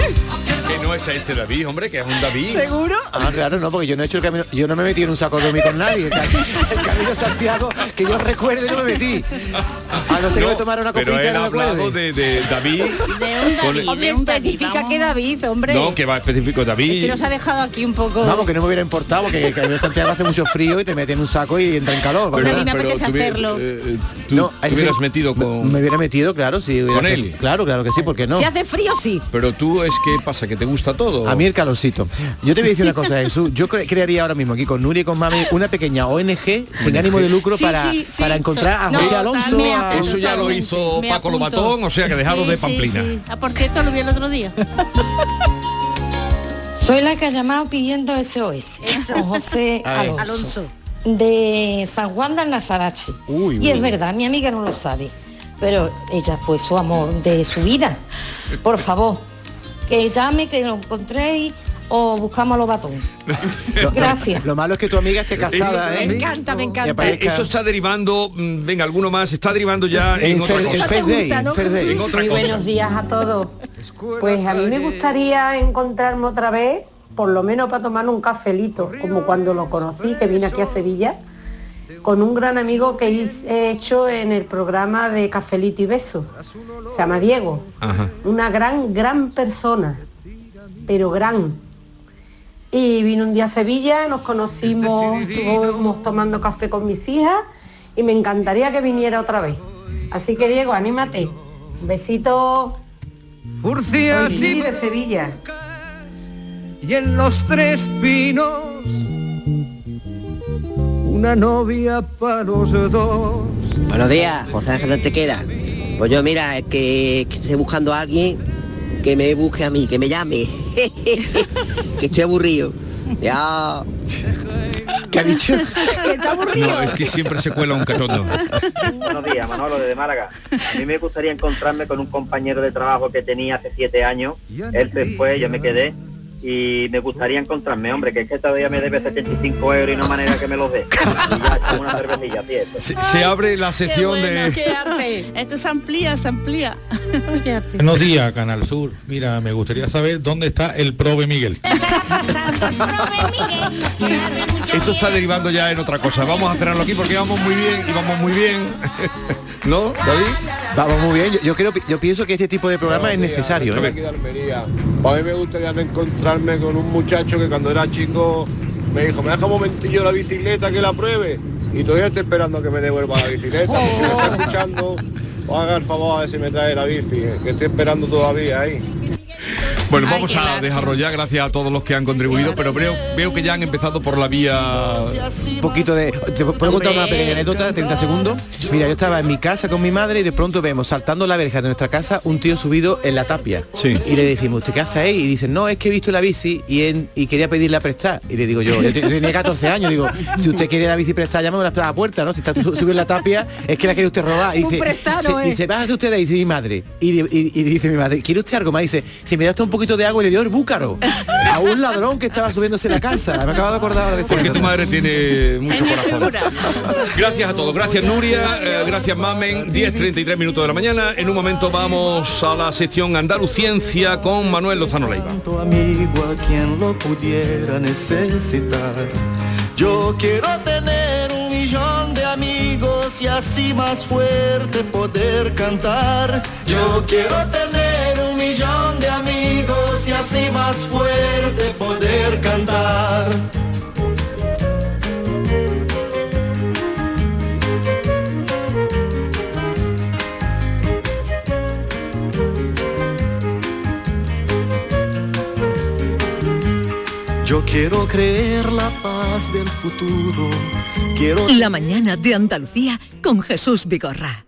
[SPEAKER 2] Que no es a este David, hombre, que es un David.
[SPEAKER 5] ¿seguro?
[SPEAKER 3] Ah, claro, no, porque yo no he hecho el camino, yo no me he metido en un saco de dormir con nadie. El, cam- el camino de Santiago, que yo recuerde, no me metí. A no ser que me tomara una
[SPEAKER 2] pero
[SPEAKER 3] copita
[SPEAKER 2] él ha de, de David. con-
[SPEAKER 5] Hombre, especifica que David, hombre.
[SPEAKER 2] No, que va específico David.
[SPEAKER 5] que nos ha dejado aquí un poco...
[SPEAKER 3] Vamos, que no me hubiera importado, porque que en Santiago hace mucho frío y te meten en un saco y entra en calor.
[SPEAKER 2] Pero-
[SPEAKER 5] a mí me apetece hacerlo.
[SPEAKER 2] eh, tú
[SPEAKER 3] No,
[SPEAKER 2] te hubieras metido con...
[SPEAKER 3] Me hubiera metido, claro, sí. hubiera
[SPEAKER 2] ¿Con él?
[SPEAKER 3] Claro, claro que sí, ¿por qué no?
[SPEAKER 5] Si hace frío, sí.
[SPEAKER 2] Pero tú es que pasa, que te gusta todo.
[SPEAKER 3] A mí el calorcito. Yo te voy a decir una cosa, Jesús. Yo cre- crearía ahora mismo aquí con Nuria y con Mami una pequeña ONG sin ánimo de lucro
[SPEAKER 5] Sí,
[SPEAKER 3] para,
[SPEAKER 5] sí, sí.
[SPEAKER 3] para encontrar a
[SPEAKER 5] No,
[SPEAKER 3] José Alonso.
[SPEAKER 2] Eso ya lo hizo
[SPEAKER 20] Me
[SPEAKER 2] Paco
[SPEAKER 20] apunto.
[SPEAKER 2] Lobatón, o sea que dejaron
[SPEAKER 20] Sí,
[SPEAKER 2] de
[SPEAKER 20] sí,
[SPEAKER 2] Pamplina.
[SPEAKER 20] sí. Ah, por cierto, lo vi el otro día.
[SPEAKER 29] Soy la que ha llamado pidiendo SOS. Con José
[SPEAKER 3] A ver.
[SPEAKER 29] Alonso. De San Juan del Nazarache.
[SPEAKER 3] Uy,
[SPEAKER 29] y
[SPEAKER 3] uy,
[SPEAKER 29] es
[SPEAKER 3] uy.
[SPEAKER 29] verdad, mi amiga no lo sabe. Pero ella fue su amor de su vida. Por favor, que llame, que lo encontréis o buscamos a los batón.
[SPEAKER 3] Lo-
[SPEAKER 29] Gracias.
[SPEAKER 3] Lo malo es que tu amiga esté casada,
[SPEAKER 5] Me
[SPEAKER 3] ¿eh?
[SPEAKER 5] encanta, me encanta.
[SPEAKER 3] aparezca-
[SPEAKER 2] Esto está derivando, mm, venga, alguno más, está derivando ya en,
[SPEAKER 3] En
[SPEAKER 2] otra cosa.
[SPEAKER 3] Fair Day,
[SPEAKER 5] gusta, ¿no,
[SPEAKER 3] en Fair Day.
[SPEAKER 2] En otra
[SPEAKER 25] Muy
[SPEAKER 2] cosa.
[SPEAKER 25] buenos días a todos. Pues a mí me gustaría encontrarme otra vez, por lo menos para tomar un cafelito, como cuando lo conocí, que vine aquí a Sevilla, con un gran amigo que hice- he hecho en el programa de Cafelito y Beso. Se llama Diego.
[SPEAKER 2] Ajá.
[SPEAKER 25] Una gran, gran persona, pero gran. Y vino un día a Sevilla, nos conocimos, estuvimos tomando café con mis hijas y me encantaría que viniera otra vez. Así que Diego, anímate. Un besito.
[SPEAKER 31] Furcias
[SPEAKER 25] Sí, de Sevilla.
[SPEAKER 31] y en los tres pinos una novia para los dos.
[SPEAKER 32] Buenos días, José Ángel de Antequera. Pues yo, mira, es que, que estoy buscando a alguien que me busque a mí, que me llame. que estoy aburrido. Ya.
[SPEAKER 3] ¿Qué ha dicho?
[SPEAKER 5] que está aburrido.
[SPEAKER 2] No, es que siempre se cuela un catondo.
[SPEAKER 33] Buenos días, Manolo desde Málaga. A mí me gustaría encontrarme con un compañero de trabajo que tenía hace siete años. Él se fue, yo me quedé. Y me gustaría encontrarme, hombre, que es que todavía me debe 75 euros y no hay manera que me los dé. Y ya echamos una cervecilla, cierto.
[SPEAKER 2] Se, se abre la
[SPEAKER 20] Qué
[SPEAKER 2] sección
[SPEAKER 20] bueno,
[SPEAKER 2] de...
[SPEAKER 20] qué arte. Esto se amplía, se amplía. Qué arte.
[SPEAKER 34] Buenos días, Canal Sur. Mira, me gustaría saber dónde está el Prove Miguel.
[SPEAKER 2] Esto está derivando ya en otra cosa. Vamos a cerrarlo aquí porque vamos muy bien y vamos muy bien. ¿No, David?
[SPEAKER 3] Vamos muy bien. Yo, yo creo, yo pienso que este tipo de programa es necesario.
[SPEAKER 2] A
[SPEAKER 3] ¿eh?
[SPEAKER 2] ver.
[SPEAKER 35] Aquí de Almería. A mí me gustaría encontrarme con un muchacho que cuando era chico me dijo, me deja un momentillo la bicicleta que la pruebe. Y todavía estoy esperando que me devuelva la bicicleta. Si me está escuchando, haga el favor a ver si me trae la bici, eh, que estoy esperando todavía ahí.
[SPEAKER 2] Bueno,
[SPEAKER 5] Ay,
[SPEAKER 2] vamos a ya, gracias a todos los que han contribuido, pero veo, veo que ya han empezado por la vía...
[SPEAKER 3] Un poquito de... ¿Te puedo contar una pequeña anécdota de 30 segundos? Mira, yo estaba en mi casa con mi madre y de pronto vemos saltando la verja de nuestra casa un tío subido en la tapia.
[SPEAKER 2] Sí.
[SPEAKER 3] Y le decimos, ¿usted qué hace ahí? Y dice, no, es que he visto la bici y, en- y quería pedirla prestar. Y le digo yo, yo te- yo tenía 14 años, digo, si usted quiere la bici prestada, llámame a la puerta, ¿no? Si está su- subiendo en la tapia, es que la quiere usted robar. Y
[SPEAKER 5] Un
[SPEAKER 3] dice,
[SPEAKER 5] prestado,
[SPEAKER 3] se-
[SPEAKER 5] ¿eh?
[SPEAKER 3] dice, bájase usted de ahí, dice mi madre. Y, y- y dice mi madre, ¿quiere usted algo más? Dice, si me da usted un poquito de agua y le dio el búcaro a un ladrón que estaba subiéndose la casa. Me acabo de acordar ahora de
[SPEAKER 2] Porque tu madre tiene mucho corazón. Gracias a todos, gracias Nuria, eh, gracias Mamen, 10.33 minutos de la mañana. En un momento vamos a la sección Andaluciencia con Manuel Lozano Leiva.
[SPEAKER 18] tanto amigo a quien lo pudiera necesitar. Yo quiero tener un millón de amigos y así más fuerte poder cantar. Yo quiero tener millón de amigos y así más fuerte poder cantar. Yo quiero creer la paz del futuro. Quiero
[SPEAKER 36] La mañana de Andalucía con Jesús Vigorra.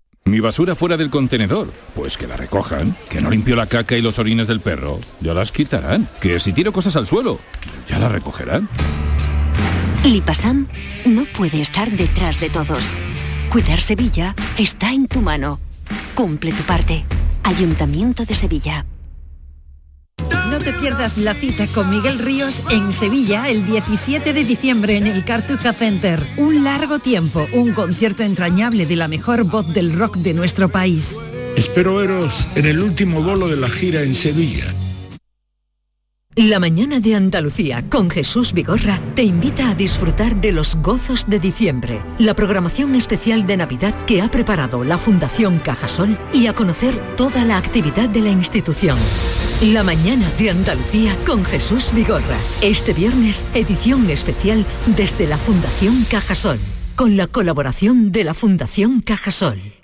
[SPEAKER 37] Mi basura fuera del contenedor. Pues que la recojan. Que no limpio la caca y los orines del perro. Ya las quitarán. Que si tiro cosas al suelo, ya las recogerán.
[SPEAKER 11] Lipasam no puede estar detrás de todos. Cuidar Sevilla está en tu mano. Cumple tu parte. Ayuntamiento de Sevilla.
[SPEAKER 38] No te pierdas la cita con Miguel Ríos en Sevilla el 17 de diciembre en el Cartuja Center. Un largo tiempo, un concierto entrañable de la mejor voz del rock de nuestro país.
[SPEAKER 39] Espero veros en el último bolo de la gira en Sevilla.
[SPEAKER 36] La mañana de Andalucía con Jesús Vigorra te invita a disfrutar de los gozos de diciembre, la programación especial de Navidad que ha preparado la Fundación Cajasol y a conocer toda la actividad de la institución. La mañana de Andalucía con Jesús Vigorra. Este viernes, edición especial desde la Fundación Cajasol, con la colaboración de la Fundación Cajasol.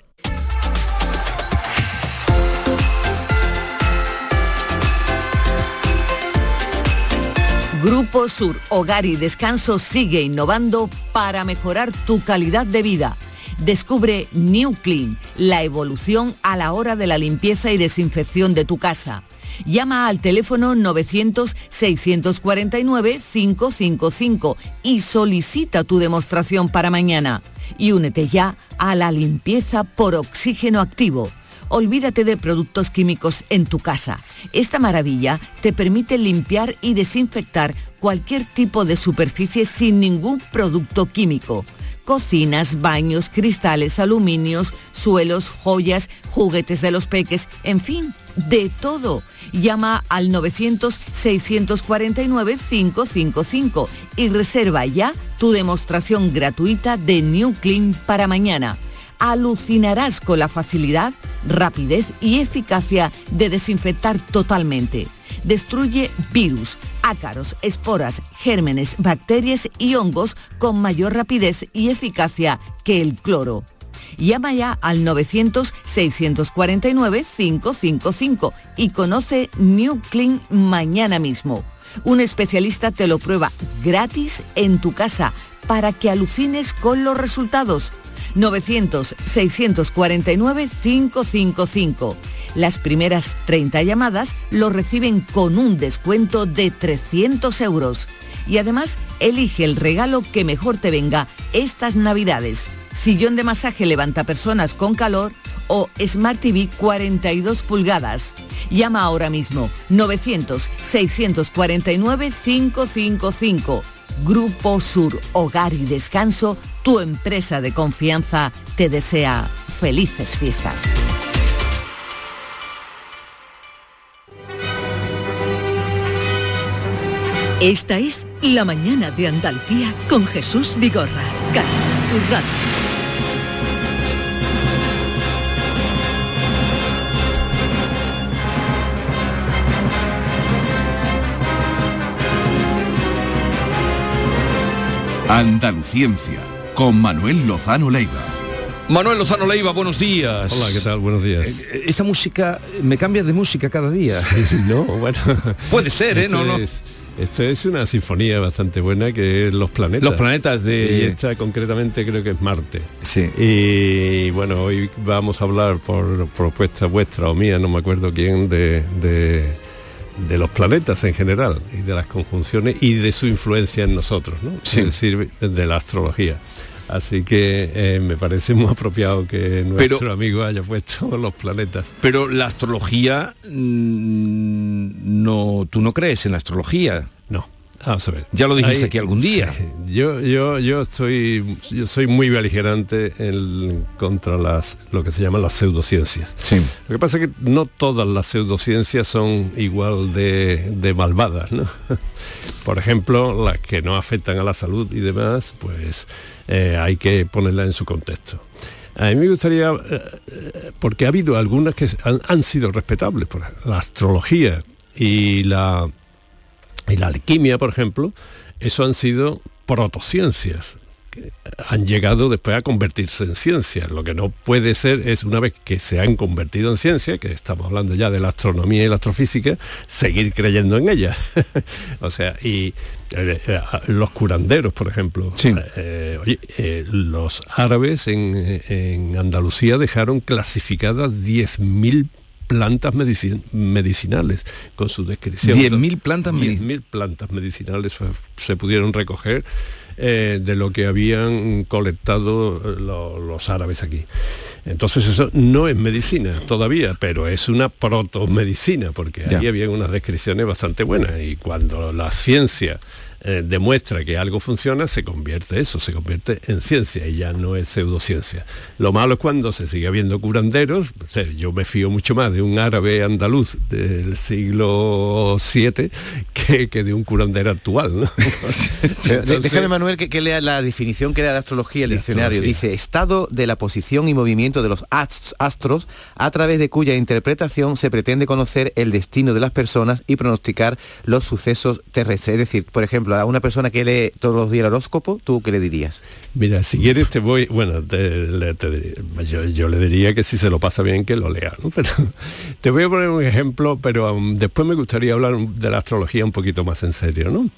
[SPEAKER 40] Grupo Sur, Hogar y Descanso sigue innovando para mejorar tu calidad de vida. Descubre New Clean, la evolución a la hora de la limpieza y desinfección de tu casa. Llama al teléfono 900-649-555 y solicita tu demostración para mañana. Y únete ya a la limpieza por oxígeno activo. Olvídate de productos químicos en tu casa. Esta maravilla te permite limpiar y desinfectar cualquier tipo de superficie sin ningún producto químico cocinas, baños, cristales, aluminios, suelos, joyas, juguetes de los peques, en fin, de todo. Llama al 900-649-555 y reserva ya tu demostración gratuita de New Clean para mañana. Alucinarás con la facilidad, rapidez y eficacia de desinfectar totalmente destruye virus, ácaros, esporas, gérmenes, bacterias y hongos con mayor rapidez y eficacia que el cloro. Llama ya al 900-649-555 y conoce New Clean mañana mismo. Un especialista te lo prueba gratis en tu casa para que alucines con los resultados. 900-649-555. Las primeras 30 llamadas lo reciben con un descuento de 300 euros. Y además, elige el regalo que mejor te venga estas navidades. Sillón de masaje levanta personas con calor o Smart TV 42 pulgadas. Llama ahora mismo 900-649-555. Grupo Sur, Hogar y Descanso, tu empresa de confianza, te desea felices fiestas.
[SPEAKER 36] Esta es La Mañana de Andalucía con Jesús Vigorra, Canal Sur Radio.
[SPEAKER 41] Andaluciencia, con Manuel Lozano Leiva.
[SPEAKER 2] Manuel Lozano Leiva, buenos días.
[SPEAKER 42] Hola, ¿qué tal? Buenos días.
[SPEAKER 2] Eh, Esta música, me cambia de música cada día.
[SPEAKER 42] no, bueno.
[SPEAKER 2] Puede ser, ¿eh?
[SPEAKER 42] Esto
[SPEAKER 2] No, no.
[SPEAKER 42] es- esto es una sinfonía bastante buena que es Los Planetas.
[SPEAKER 2] Los planetas de-
[SPEAKER 42] Y esta concretamente creo que es Marte.
[SPEAKER 2] Sí.
[SPEAKER 42] Y bueno, hoy vamos a hablar por propuesta vuestra o mía, no me acuerdo quién, de, de, de los planetas en general y de las conjunciones y de su influencia en nosotros, ¿no?
[SPEAKER 2] Sí.
[SPEAKER 42] Es decir, de la astrología. Así que eh, me parece muy apropiado que nuestro
[SPEAKER 2] Pero-
[SPEAKER 42] amigo haya puesto los planetas.
[SPEAKER 2] Pero la astrología, mm, no, tú no crees en la astrología.
[SPEAKER 42] Vamos a ver.
[SPEAKER 2] Ya lo dijiste
[SPEAKER 42] Ahí-
[SPEAKER 2] aquí algún día.
[SPEAKER 42] sí. Yo, yo, yo estoy, yo soy muy beligerante en, contra las, lo que se llaman las pseudociencias.
[SPEAKER 2] Sí.
[SPEAKER 42] Lo que pasa es que no todas las pseudociencias son igual de, de malvadas, ¿no? Por ejemplo, las que no afectan a la salud y demás, pues eh, hay que ponerlas en su contexto. A mí me gustaría, eh, eh, porque ha habido algunas que han, han sido respetables, por ejemplo, la astrología y la, y la alquimia, por ejemplo, eso han sido protociencias que han llegado después a convertirse en ciencia. Lo que no puede ser es una vez que se han convertido en ciencia, que estamos hablando ya de la astronomía y la astrofísica, seguir creyendo en ellas. o sea, y eh, eh, los curanderos, por ejemplo. Eh, oye, los árabes en, en Andalucía dejaron clasificadas 10.000 plantas medici- medicinales con su descripción.
[SPEAKER 2] 10.000 plantas medic-
[SPEAKER 42] 10.000 plantas medicinales se pudieron recoger eh, de lo que habían colectado eh, lo- los árabes aquí. Entonces eso no es medicina todavía, pero es una protomedicina, porque ahí
[SPEAKER 2] Ya.
[SPEAKER 42] había unas descripciones bastante buenas y cuando la ciencia eh, demuestra que algo funciona, se convierte eso, se convierte en ciencia y ya no es pseudociencia. Lo malo es cuando se sigue viendo curanderos, o sea, yo me fío mucho más de un árabe andaluz del siglo VII que, que de un curandero actual.
[SPEAKER 3] déjame, Manuel, que, que lea la definición que da de astrología el diccionario.
[SPEAKER 42] astrología.
[SPEAKER 3] Dice, estado de la posición y movimiento de los ast- astros, a través de cuya interpretación se pretende conocer el destino de las personas y pronosticar los sucesos terrestres. Es decir, por ejemplo, a una persona que lee todos los días el horóscopo, ¿tú qué le dirías?
[SPEAKER 42] Mira, si quieres te voy, bueno, te- le- te diría- yo, yo le diría que si se lo pasa bien que lo lea, ¿no? Pero te voy a poner un ejemplo, pero um, después me gustaría hablar de la astrología un poquito más en serio, ¿no?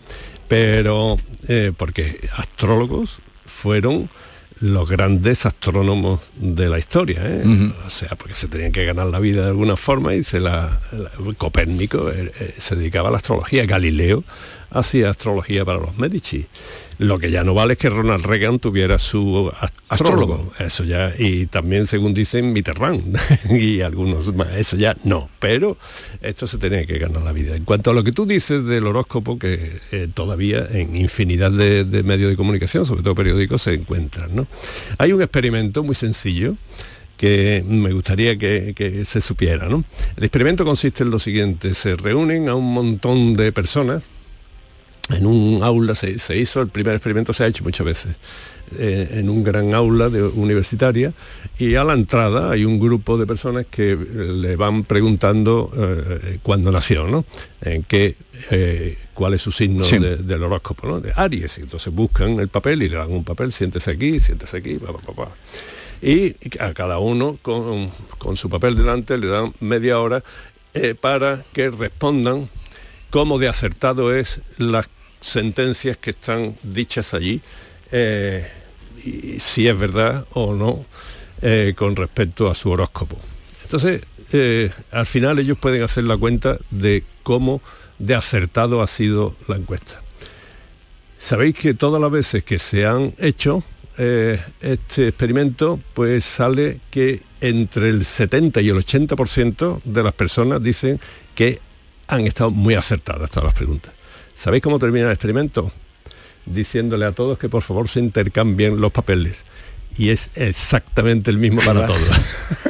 [SPEAKER 42] Pero, eh, porque astrólogos fueron los grandes astrónomos de la historia, ¿eh? O sea, porque se tenían que ganar la vida de alguna forma y se la, la- Copérnico eh, eh, se dedicaba a la astrología, Galileo hacía astrología para los Medici. Lo que ya no vale es que Ronald Reagan tuviera su astrólogo.
[SPEAKER 2] Astrólogo.
[SPEAKER 42] Eso ya, y también según dicen Mitterrand y algunos más, eso ya no. Pero esto se tenía que ganar la vida. En cuanto a lo que tú dices del horóscopo, que eh, todavía en infinidad de, de medios de comunicación, sobre todo periódicos, se encuentran. ¿no? Hay un experimento muy sencillo que me gustaría que, que se supiera. ¿no? El experimento consiste en lo siguiente, se reúnen a un montón de personas, en un aula se, se hizo, el primer experimento se ha hecho muchas veces, eh, en un gran aula de, universitaria y a la entrada hay un grupo de personas que le van preguntando eh, cuándo nació, ¿no? En qué, eh, cuál es su signo
[SPEAKER 2] Sí.
[SPEAKER 42] de- del horóscopo, ¿no? De Aries. Y entonces buscan el papel y le dan un papel, siéntese aquí, siéntese aquí, pa, pa, pa, pa. Y a cada uno con, con su papel delante le dan media hora eh, para que respondan cómo de acertado es las sentencias que están dichas allí, eh, y si es verdad o no eh, con respecto a su horóscopo. Entonces, eh, al final ellos pueden hacer la cuenta de cómo de acertado ha sido la encuesta. Sabéis que todas las veces que se han hecho este experimento, pues sale que entre el 70 y el 80% de las personas dicen que han estado muy acertadas todas las preguntas. ¿Sabéis cómo termina el experimento? Diciéndole a todos que por favor se intercambien los papeles. Y es exactamente el mismo para todos.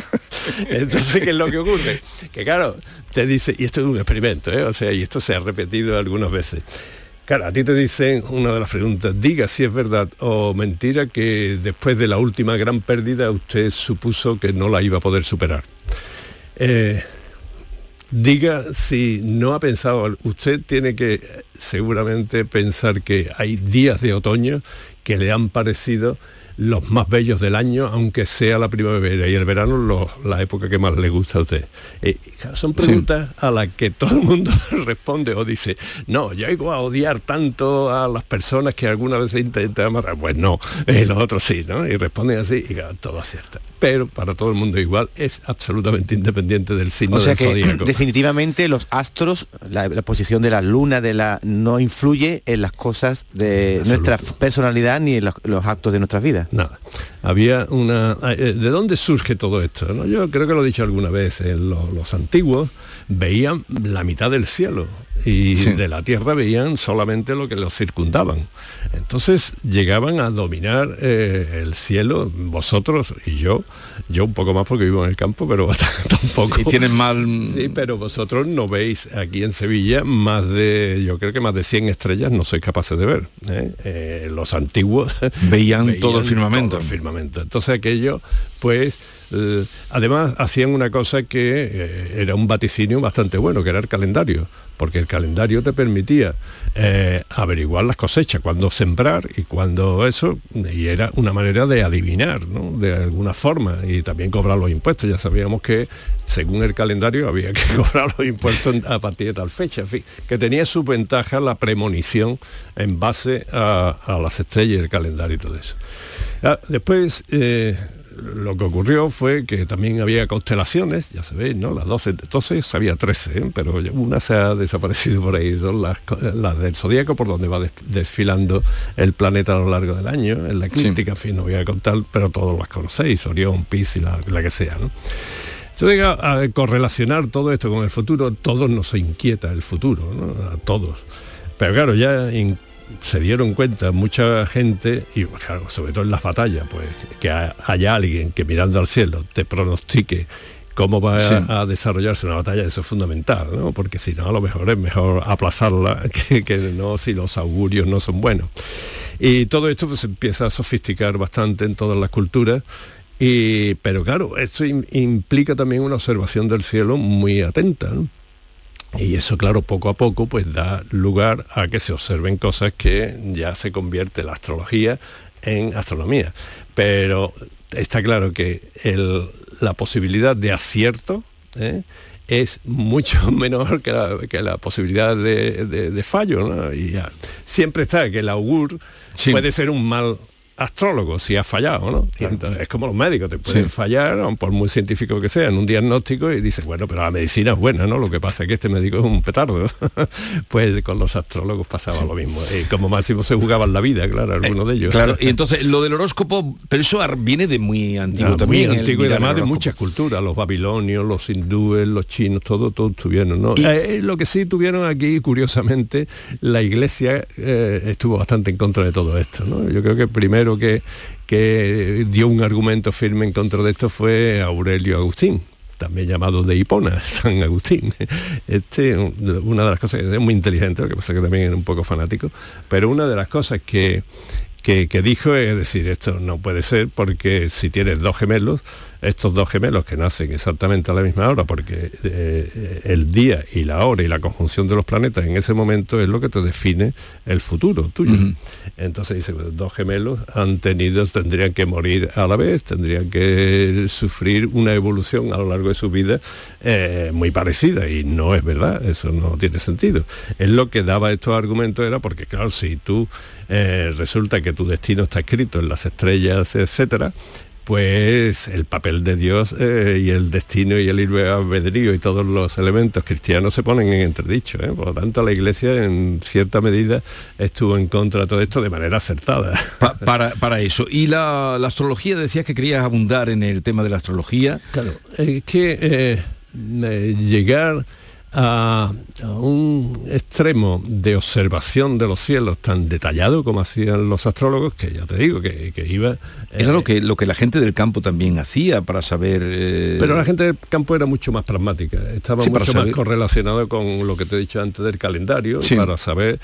[SPEAKER 42] Entonces, ¿qué es lo que ocurre? Que claro, te dice, y esto es un experimento, ¿eh? o sea, y esto se ha repetido algunas veces. Claro, a ti te dicen una de las preguntas, diga si es verdad o mentira que después de la última gran pérdida usted supuso que no la iba a poder superar. Eh, diga si no ha pensado, usted tiene que seguramente pensar que hay días de otoño que le han parecido los más bellos del año, aunque sea la primavera y el verano la época que más le gusta a usted. Eh, son preguntas a las que todo el mundo responde o dice, no, yo llego a odiar tanto a las personas que alguna vez intentan matar. Pues no, eh, los otros sí, ¿no? Y responden así y todo acierta. Pero para todo el mundo igual es absolutamente independiente del signo
[SPEAKER 3] o sea
[SPEAKER 42] del
[SPEAKER 3] que, Definitivamente los astros, la, posición de la luna, de la no influye en las cosas de nuestra personalidad ni en los, los actos de nuestras vidas
[SPEAKER 42] nada. Había una... Eh, ¿De dónde surge todo esto? ¿no? Yo creo que lo he dicho alguna vez, los, antiguos veían la mitad del cielo y de la tierra veían solamente lo que los circundaban. Entonces llegaban a dominar eh, el cielo, vosotros y yo, yo un poco más porque vivo en el campo, pero tampoco.
[SPEAKER 2] Y tienen mal...
[SPEAKER 42] Sí, pero vosotros no veis aquí en Sevilla más de, yo creo que más de 100 estrellas no sois capaces de ver. ¿eh? los antiguos
[SPEAKER 2] veían todo el firmamento.
[SPEAKER 42] firmamento. Entonces aquello, pues, eh, además hacían una cosa que eh, era un vaticinio bastante bueno, que era el calendario, porque el calendario te permitía eh, averiguar las cosechas, cuándo sembrar y cuándo eso, y era una manera de adivinar, ¿no? de alguna forma, y también cobrar los impuestos. Ya sabíamos que según el calendario había que cobrar los impuestos a partir de tal fecha, en fin, que tenía su ventaja la premonición en base a, las estrellas y el calendario y todo eso. Ah, después, eh, lo que ocurrió fue que también había constelaciones, ya sabéis, ¿no? Las 12, entonces había 13, ¿eh? pero una se ha desaparecido por ahí, son las, del zodíaco por donde va desfilando el planeta a lo largo del año, en la eclíptica, en fin, no voy a contar, pero todos las conocéis, Orión, Piscis, la, la que sea, ¿no? Entonces, a, correlacionar todo esto con el futuro, todos nos inquieta el futuro, ¿no? A todos. Pero claro, ya se dieron cuenta mucha gente, y sobre todo en las batallas, pues que haya alguien que mirando al cielo te pronostique cómo va a, desarrollarse una batalla, eso es fundamental, ¿no? porque si no, a lo mejor es mejor aplazarla que, no si los augurios no son buenos. Y todo esto pues empieza a sofisticar bastante en todas las culturas y, pero claro, esto implica también una observación del cielo muy atenta. ¿no? Y eso, claro, poco a poco pues da lugar a que se observen cosas que ya se convierte la astrología en astronomía. Pero está claro que la posibilidad de acierto ¿eh? es mucho menor que la, posibilidad de, fallo. Y siempre está que el augur puede ser un mal astrólogo si ha fallado, ¿no? es como los médicos, te pueden fallar, por muy científico que sea, en un diagnóstico y dices, bueno, pero la medicina es buena, ¿no? Lo que pasa es que este médico es un petardo. pues con los astrólogos pasaba lo mismo. Y como máximo se jugaban la vida, claro, algunos de ellos.
[SPEAKER 2] Claro, y entonces lo del horóscopo, pero eso viene de muy antiguo también.
[SPEAKER 42] Muy antiguo y además de muchas culturas, los babilonios, los hindúes, los chinos, todo, todo tuvieron, ¿no? Eh, lo que sí tuvieron aquí, curiosamente, la iglesia eh, estuvo bastante en contra de todo esto, ¿no? Yo creo que primero que, que dio un argumento firme en contra de esto fue Aurelio Agustín, también llamado de Hipona, San Agustín. Este, una de las cosas, es muy inteligente, lo que pasa que también era un poco fanático, pero una de las cosas que, que, que dijo es decir, esto no puede ser porque si tienes dos gemelos, estos dos gemelos que nacen exactamente a la misma hora, porque eh, el día y la hora y la conjunción de los planetas en ese momento es lo que te define el futuro tuyo. Entonces dice, pues, dos gemelos han tenido, tendrían que morir a la vez, tendrían que sufrir una evolución a lo largo de su vida eh, muy parecida y no es verdad, eso no tiene sentido. Es lo que daba estos argumentos era porque claro, si tú eh, resulta que tu destino está escrito en las estrellas, etcétera, pues el papel de Dios eh, y el destino y el libre albedrío y todos los elementos cristianos se ponen en entredicho. ¿eh? Por lo tanto, la Iglesia en cierta medida estuvo en contra de todo esto de manera acertada.
[SPEAKER 2] para, para, eso. Y la, la, astrología, decías que querías abundar en el tema de la astrología.
[SPEAKER 42] Claro, es que eh, llegar a, un extremo de observación de los cielos tan detallado como hacían los astrólogos, que ya te digo, que, iba...
[SPEAKER 2] Era lo, que, lo que la gente del campo también hacía para saber...
[SPEAKER 42] Eh, Pero la gente del campo era mucho más pragmática, estaba mucho más correlacionado con lo que te he dicho antes del calendario, para saber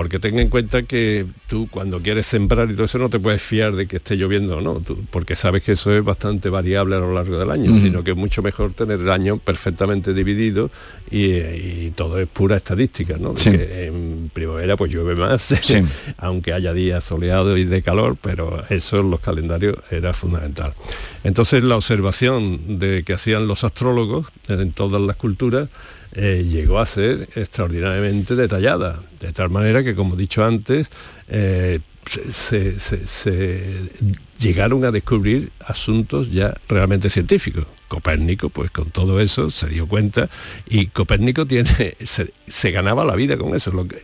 [SPEAKER 42] porque ten en cuenta que tú cuando quieres sembrar y todo eso no te puedes fiar de que esté lloviendo o no, porque sabes que eso es bastante variable a lo largo del año, sino que es mucho mejor tener el año perfectamente dividido y, todo es pura estadística, ¿no? Que en primavera pues llueve más, aunque haya días soleados y de calor, pero eso en los calendarios era fundamental. Entonces la observación de que hacían los astrólogos en todas las culturas eh, llegó a ser extraordinariamente detallada, de tal manera que, como he dicho antes, eh, se, llegaron a descubrir asuntos ya realmente científicos. Copérnico, pues con todo eso se dio cuenta y Copérnico tiene, se, ganaba la vida con eso. Lo que,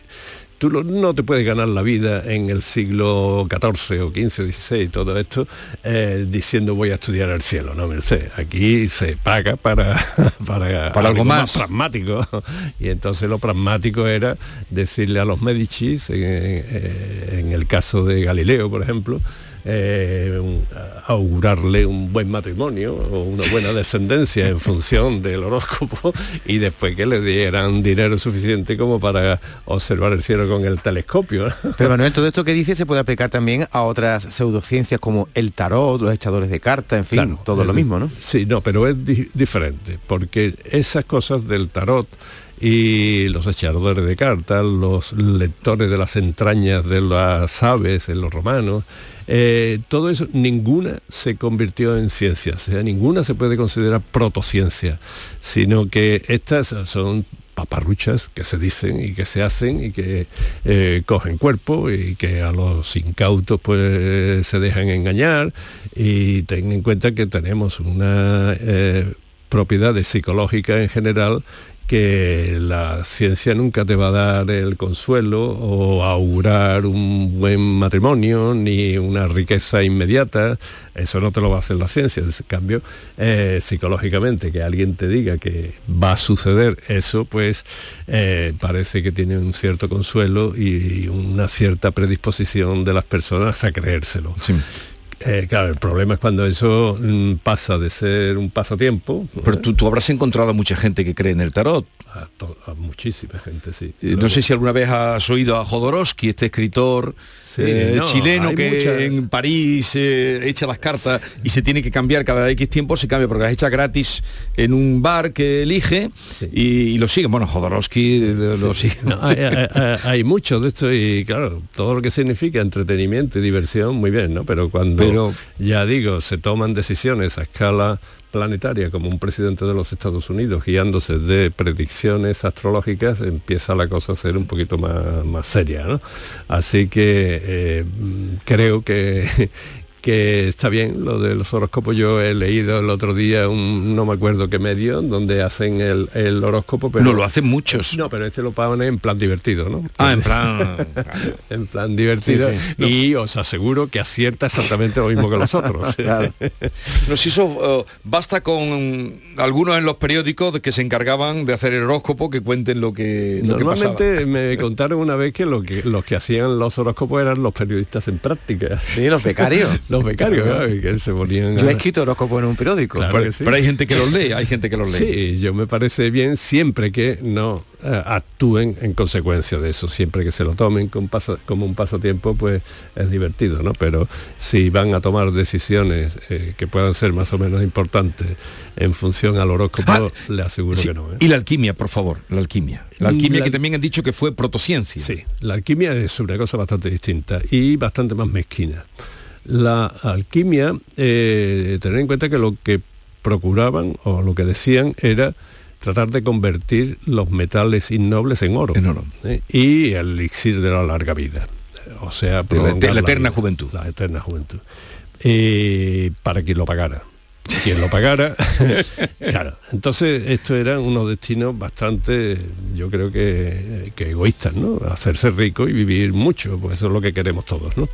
[SPEAKER 42] tú no te puedes ganar la vida en el siglo XIV o XV o XVI, todo esto, eh, diciendo voy a estudiar el cielo, no me sé. Aquí se paga para, para,
[SPEAKER 2] algo, más.
[SPEAKER 42] pragmático. Y entonces lo pragmático era decirle a los Medicis, eh, en el caso de Galileo, por ejemplo, eh, augurarle un buen matrimonio o una buena descendencia en función del horóscopo y después que le dieran dinero suficiente como para observar el cielo con el telescopio.
[SPEAKER 3] Pero Manuel, todo esto que dice se puede aplicar también a otras pseudociencias como el tarot, los echadores de cartas, en fin, todo lo mismo, ¿no?
[SPEAKER 42] Sí, no, pero es diferente, porque esas cosas del tarot y los echadores de cartas, los lectores de las entrañas de las aves en los romanos, eh, todo eso, ninguna se convirtió en ciencia, o sea, ninguna se puede considerar protociencia, sino que estas son paparruchas que se dicen y que se hacen y que eh, cogen cuerpo y que a los incautos pues se dejan engañar. Y ten en cuenta que tenemos una eh, propiedad psicológica en general que la ciencia nunca te va a dar el consuelo o augurar un buen matrimonio ni una riqueza inmediata, eso no te lo va a hacer la ciencia. En cambio, eh, psicológicamente, que alguien te diga que va a suceder eso, pues eh, parece que tiene un cierto consuelo y una cierta predisposición de las personas a creérselo. Eh, claro, el problema es cuando eso mm, pasa de ser un pasatiempo.
[SPEAKER 2] Pero tú, tú, habrás encontrado a mucha gente que cree en el tarot.
[SPEAKER 42] A, muchísima gente, sí.
[SPEAKER 2] Eh, no sé si alguna vez has oído a Jodorowsky, este escritor eh, chileno que en París echa las cartas y se tiene que cambiar cada X tiempo, se cambia porque las echa gratis en un bar que elige y, lo sigue. Bueno, Jodorowsky lo sigue.
[SPEAKER 42] hay, mucho de esto y claro, todo lo que significa entretenimiento y diversión, muy bien, ¿no? Pero cuando, Pero, ya digo, se toman decisiones a escala planetaria como un presidente de los Estados Unidos guiándose de predicciones astrológicas empieza la cosa a ser un poquito más, más seria ¿no? así que eh, creo que, que está bien lo de los horóscopos. Yo he leído el otro día un, no me acuerdo qué medio, donde hacen el, horóscopo, pero...
[SPEAKER 2] No, lo hacen muchos.
[SPEAKER 42] No, pero este lo pagan en plan divertido, ¿no?
[SPEAKER 2] Ah, en plan...
[SPEAKER 42] en plan divertido. Y os aseguro que acierta exactamente lo mismo que los otros.
[SPEAKER 2] no, si eso eh, basta con algunos en los periódicos que se encargaban de hacer el horóscopo que cuenten lo que
[SPEAKER 42] Normalmente me contaron una vez que, lo que los que hacían los horóscopos eran los periodistas en práctica.
[SPEAKER 3] Sí, los becarios.
[SPEAKER 42] los becarios, que se ponían...
[SPEAKER 3] Yo he escrito horóscopos en un periódico.
[SPEAKER 2] pero, hay gente que los lee, hay gente que los lee.
[SPEAKER 42] Sí, yo me parece bien siempre que no eh, actúen en consecuencia de eso, siempre que se lo tomen como un pasatiempo, pues es divertido, ¿no? Pero si van a tomar decisiones eh, que puedan ser más o menos importantes en función al horóscopo, ah, le aseguro que no. ¿eh?
[SPEAKER 2] Y la alquimia, por favor, la alquimia. La alquimia que también han dicho que fue protociencia.
[SPEAKER 42] Sí, la alquimia es una cosa bastante distinta y bastante más mezquina. La alquimia, eh, tener en cuenta que lo que procuraban o lo que decían era tratar de convertir los metales innobles en oro,
[SPEAKER 2] en oro.
[SPEAKER 42] ¿eh? y el elixir de la larga vida. O sea,
[SPEAKER 2] la, eterna juventud.
[SPEAKER 42] La eterna juventud. eh, para que lo pagara quien lo pagara. claro, entonces estos eran unos destinos bastante, yo creo que, egoístas, ¿no? Hacerse rico y vivir mucho, pues eso es lo que queremos todos, ¿no?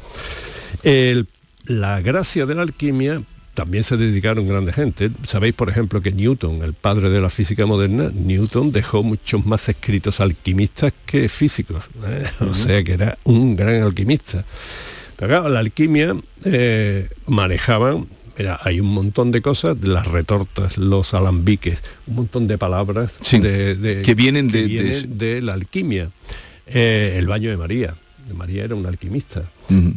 [SPEAKER 42] La gracia de la alquimia también se dedicaron grande gente. Sabéis, por ejemplo, que Newton, el padre de la física moderna, Newton dejó muchos más escritos alquimistas que físicos. ¿eh? O sea que era un gran alquimista. Pero claro, la alquimia eh, manejaban Mira, hay un montón de cosas, las retortas, los alambiques, un montón de palabras
[SPEAKER 2] que vienen,
[SPEAKER 42] de, la alquimia. Eh, el baño de María. María era un alquimista.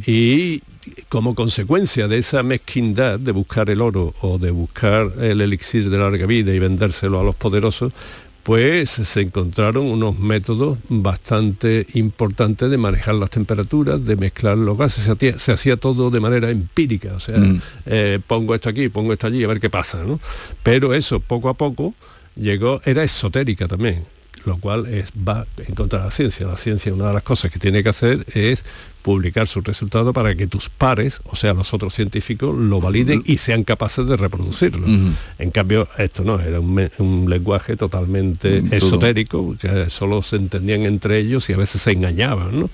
[SPEAKER 42] Y como consecuencia de esa mezquindad de buscar el oro o de buscar el elixir de larga vida y vendérselo a los poderosos, pues se encontraron unos métodos bastante importantes de manejar las temperaturas, de mezclar los gases, se hacía, todo de manera empírica, o sea, mm. eh, pongo esto aquí, pongo esto allí, a ver qué pasa, ¿no? Pero eso poco a poco llegó, era esotérica también, lo cual es, va en contra de la ciencia. La ciencia, una de las cosas que tiene que hacer es publicar sus resultados para que tus pares, o sea, los otros científicos, lo validen y sean capaces de reproducirlo. En cambio, esto no, era un, lenguaje totalmente esotérico, que solo se entendían entre ellos y a veces se engañaban. ¿no?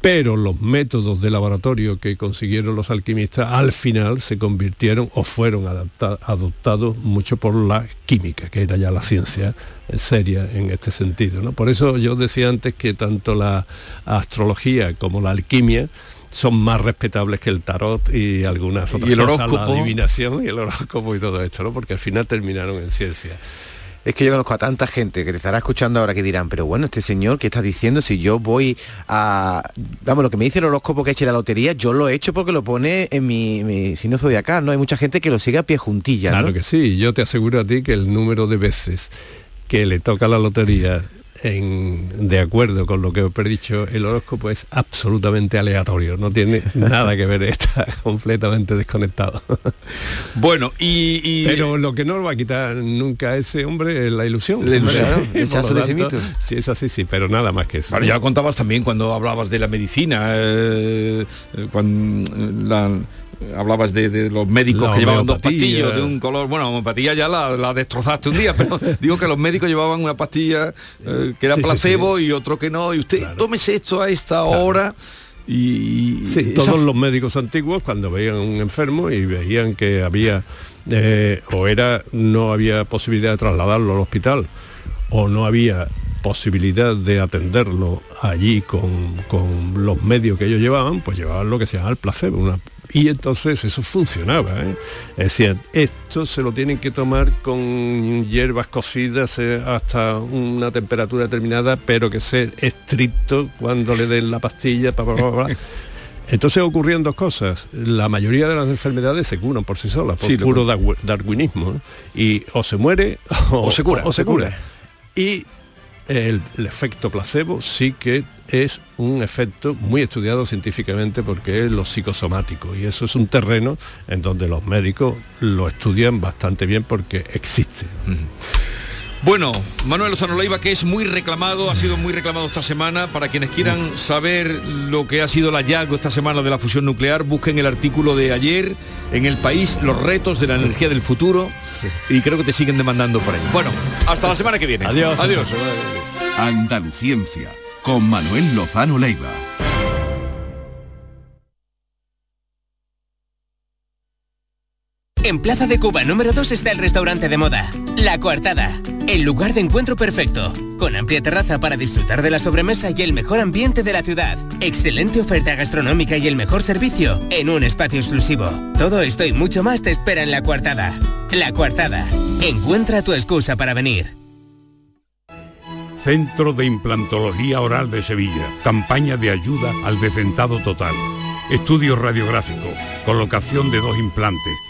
[SPEAKER 42] Pero los métodos de laboratorio que consiguieron los alquimistas al final se convirtieron o fueron adoptados mucho por la química, que era ya la ciencia seria en este sentido. ¿no? Por eso yo decía antes que tanto la astrología como la alquimia son más respetables que el tarot y algunas otras
[SPEAKER 2] ¿Y el
[SPEAKER 42] cosas,
[SPEAKER 2] la
[SPEAKER 42] adivinación y el horóscopo y todo esto, ¿no? porque al final terminaron en ciencia.
[SPEAKER 3] Es que yo conozco a tanta gente que te estará escuchando ahora que dirán, pero bueno, este señor, ¿qué está diciendo? Si yo voy a... Vamos, lo que me dice el horóscopo que eche la lotería, yo lo he hecho porque lo pone en mi, mi signo zodiacal, ¿no? Hay mucha gente que lo sigue a pie juntilla,
[SPEAKER 42] Claro que sí, yo te aseguro a ti que el número de veces que le toca la lotería de acuerdo con lo que he predicho, el horóscopo es absolutamente aleatorio, no tiene nada que ver, está completamente desconectado.
[SPEAKER 2] Bueno, y,
[SPEAKER 42] Pero lo que no va a quitar nunca a ese hombre es la ilusión.
[SPEAKER 2] La ilusión,
[SPEAKER 42] Sí, es así, sí, pero nada más que eso.
[SPEAKER 2] Bueno, ya contabas también cuando hablabas de la medicina, eh, eh, cuando la hablabas de, los médicos que llevaban dos pastillas de un color, bueno, homeopatía ya la, destrozaste un día, pero digo que los médicos llevaban una pastilla eh, que era placebo y otro que no, y usted tómese esto a esta hora. Y,
[SPEAKER 42] todos los médicos antiguos cuando veían a un enfermo y veían que había eh, o era no había posibilidad de trasladarlo al hospital o no había posibilidad de atenderlo allí con, con, los medios que ellos llevaban, pues llevaban lo que se llama el placebo, una y entonces eso funcionaba. ¿eh? Es decir, esto se lo tienen que tomar con hierbas cocidas eh, hasta una temperatura determinada, pero que sea estricto cuando le den la pastilla. Entonces ocurrían dos cosas. La mayoría de las enfermedades se curan por sí solas, por puro darwinismo. Y o se muere o, se cura. O, se cura. Y el, efecto placebo sí que es un efecto muy estudiado científicamente porque es lo psicosomático y eso es un terreno en donde los médicos lo estudian bastante bien porque existe.
[SPEAKER 2] Bueno, Manuel Lozano Leiva, que es muy reclamado, ha sido muy reclamado esta semana. Para quienes quieran saber lo que ha sido el hallazgo esta semana de la fusión nuclear, busquen el artículo de ayer en El País, los retos de la energía del futuro. Y creo que te siguen demandando por ahí. Bueno, hasta la semana que viene.
[SPEAKER 42] Adiós.
[SPEAKER 2] Adiós.
[SPEAKER 41] Andaluciencia, con Manuel Lozano Leiva.
[SPEAKER 43] En Plaza de Cuba número 2 está el restaurante de moda, La Coartada, el lugar de encuentro perfecto, con amplia terraza para disfrutar de la sobremesa y el mejor ambiente de la ciudad, excelente oferta gastronómica y el mejor servicio en un espacio exclusivo. Todo esto y mucho más te espera en La Coartada. La Coartada, encuentra tu excusa para venir.
[SPEAKER 44] Centro de Implantología Oral de Sevilla. Campaña de ayuda al decentado total. Estudio radiográfico, colocación de dos implantes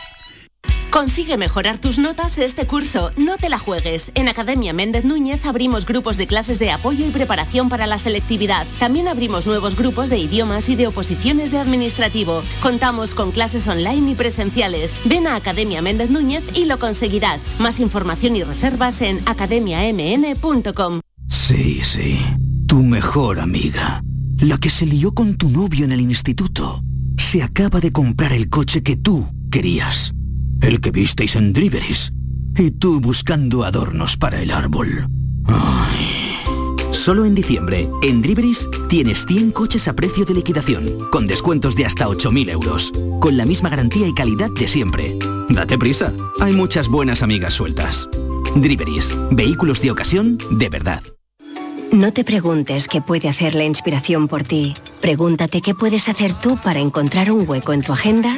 [SPEAKER 8] Consigue mejorar tus notas este curso. No te la juegues. En Academia Méndez Núñez abrimos grupos de clases de apoyo y preparación para la selectividad. También abrimos nuevos grupos de idiomas y de oposiciones de administrativo. Contamos con clases online y presenciales. Ven a Academia Méndez Núñez y lo conseguirás. Más información y reservas en academiamn.com.
[SPEAKER 45] Sí, sí. Tu mejor amiga. La que se lió con tu novio en el instituto. Se acaba de comprar el coche que tú querías. El que visteis en Driveris. Y tú buscando adornos para el árbol.
[SPEAKER 46] Solo en diciembre, en Driveris, tienes 100 coches a precio de liquidación, con descuentos de hasta 8.000 euros, con la misma garantía y calidad de siempre. Date prisa, hay muchas buenas amigas sueltas. Driveris, vehículos de ocasión de verdad.
[SPEAKER 11] No te preguntes qué puede hacer la inspiración por ti. Pregúntate qué puedes hacer tú para encontrar un hueco en tu agenda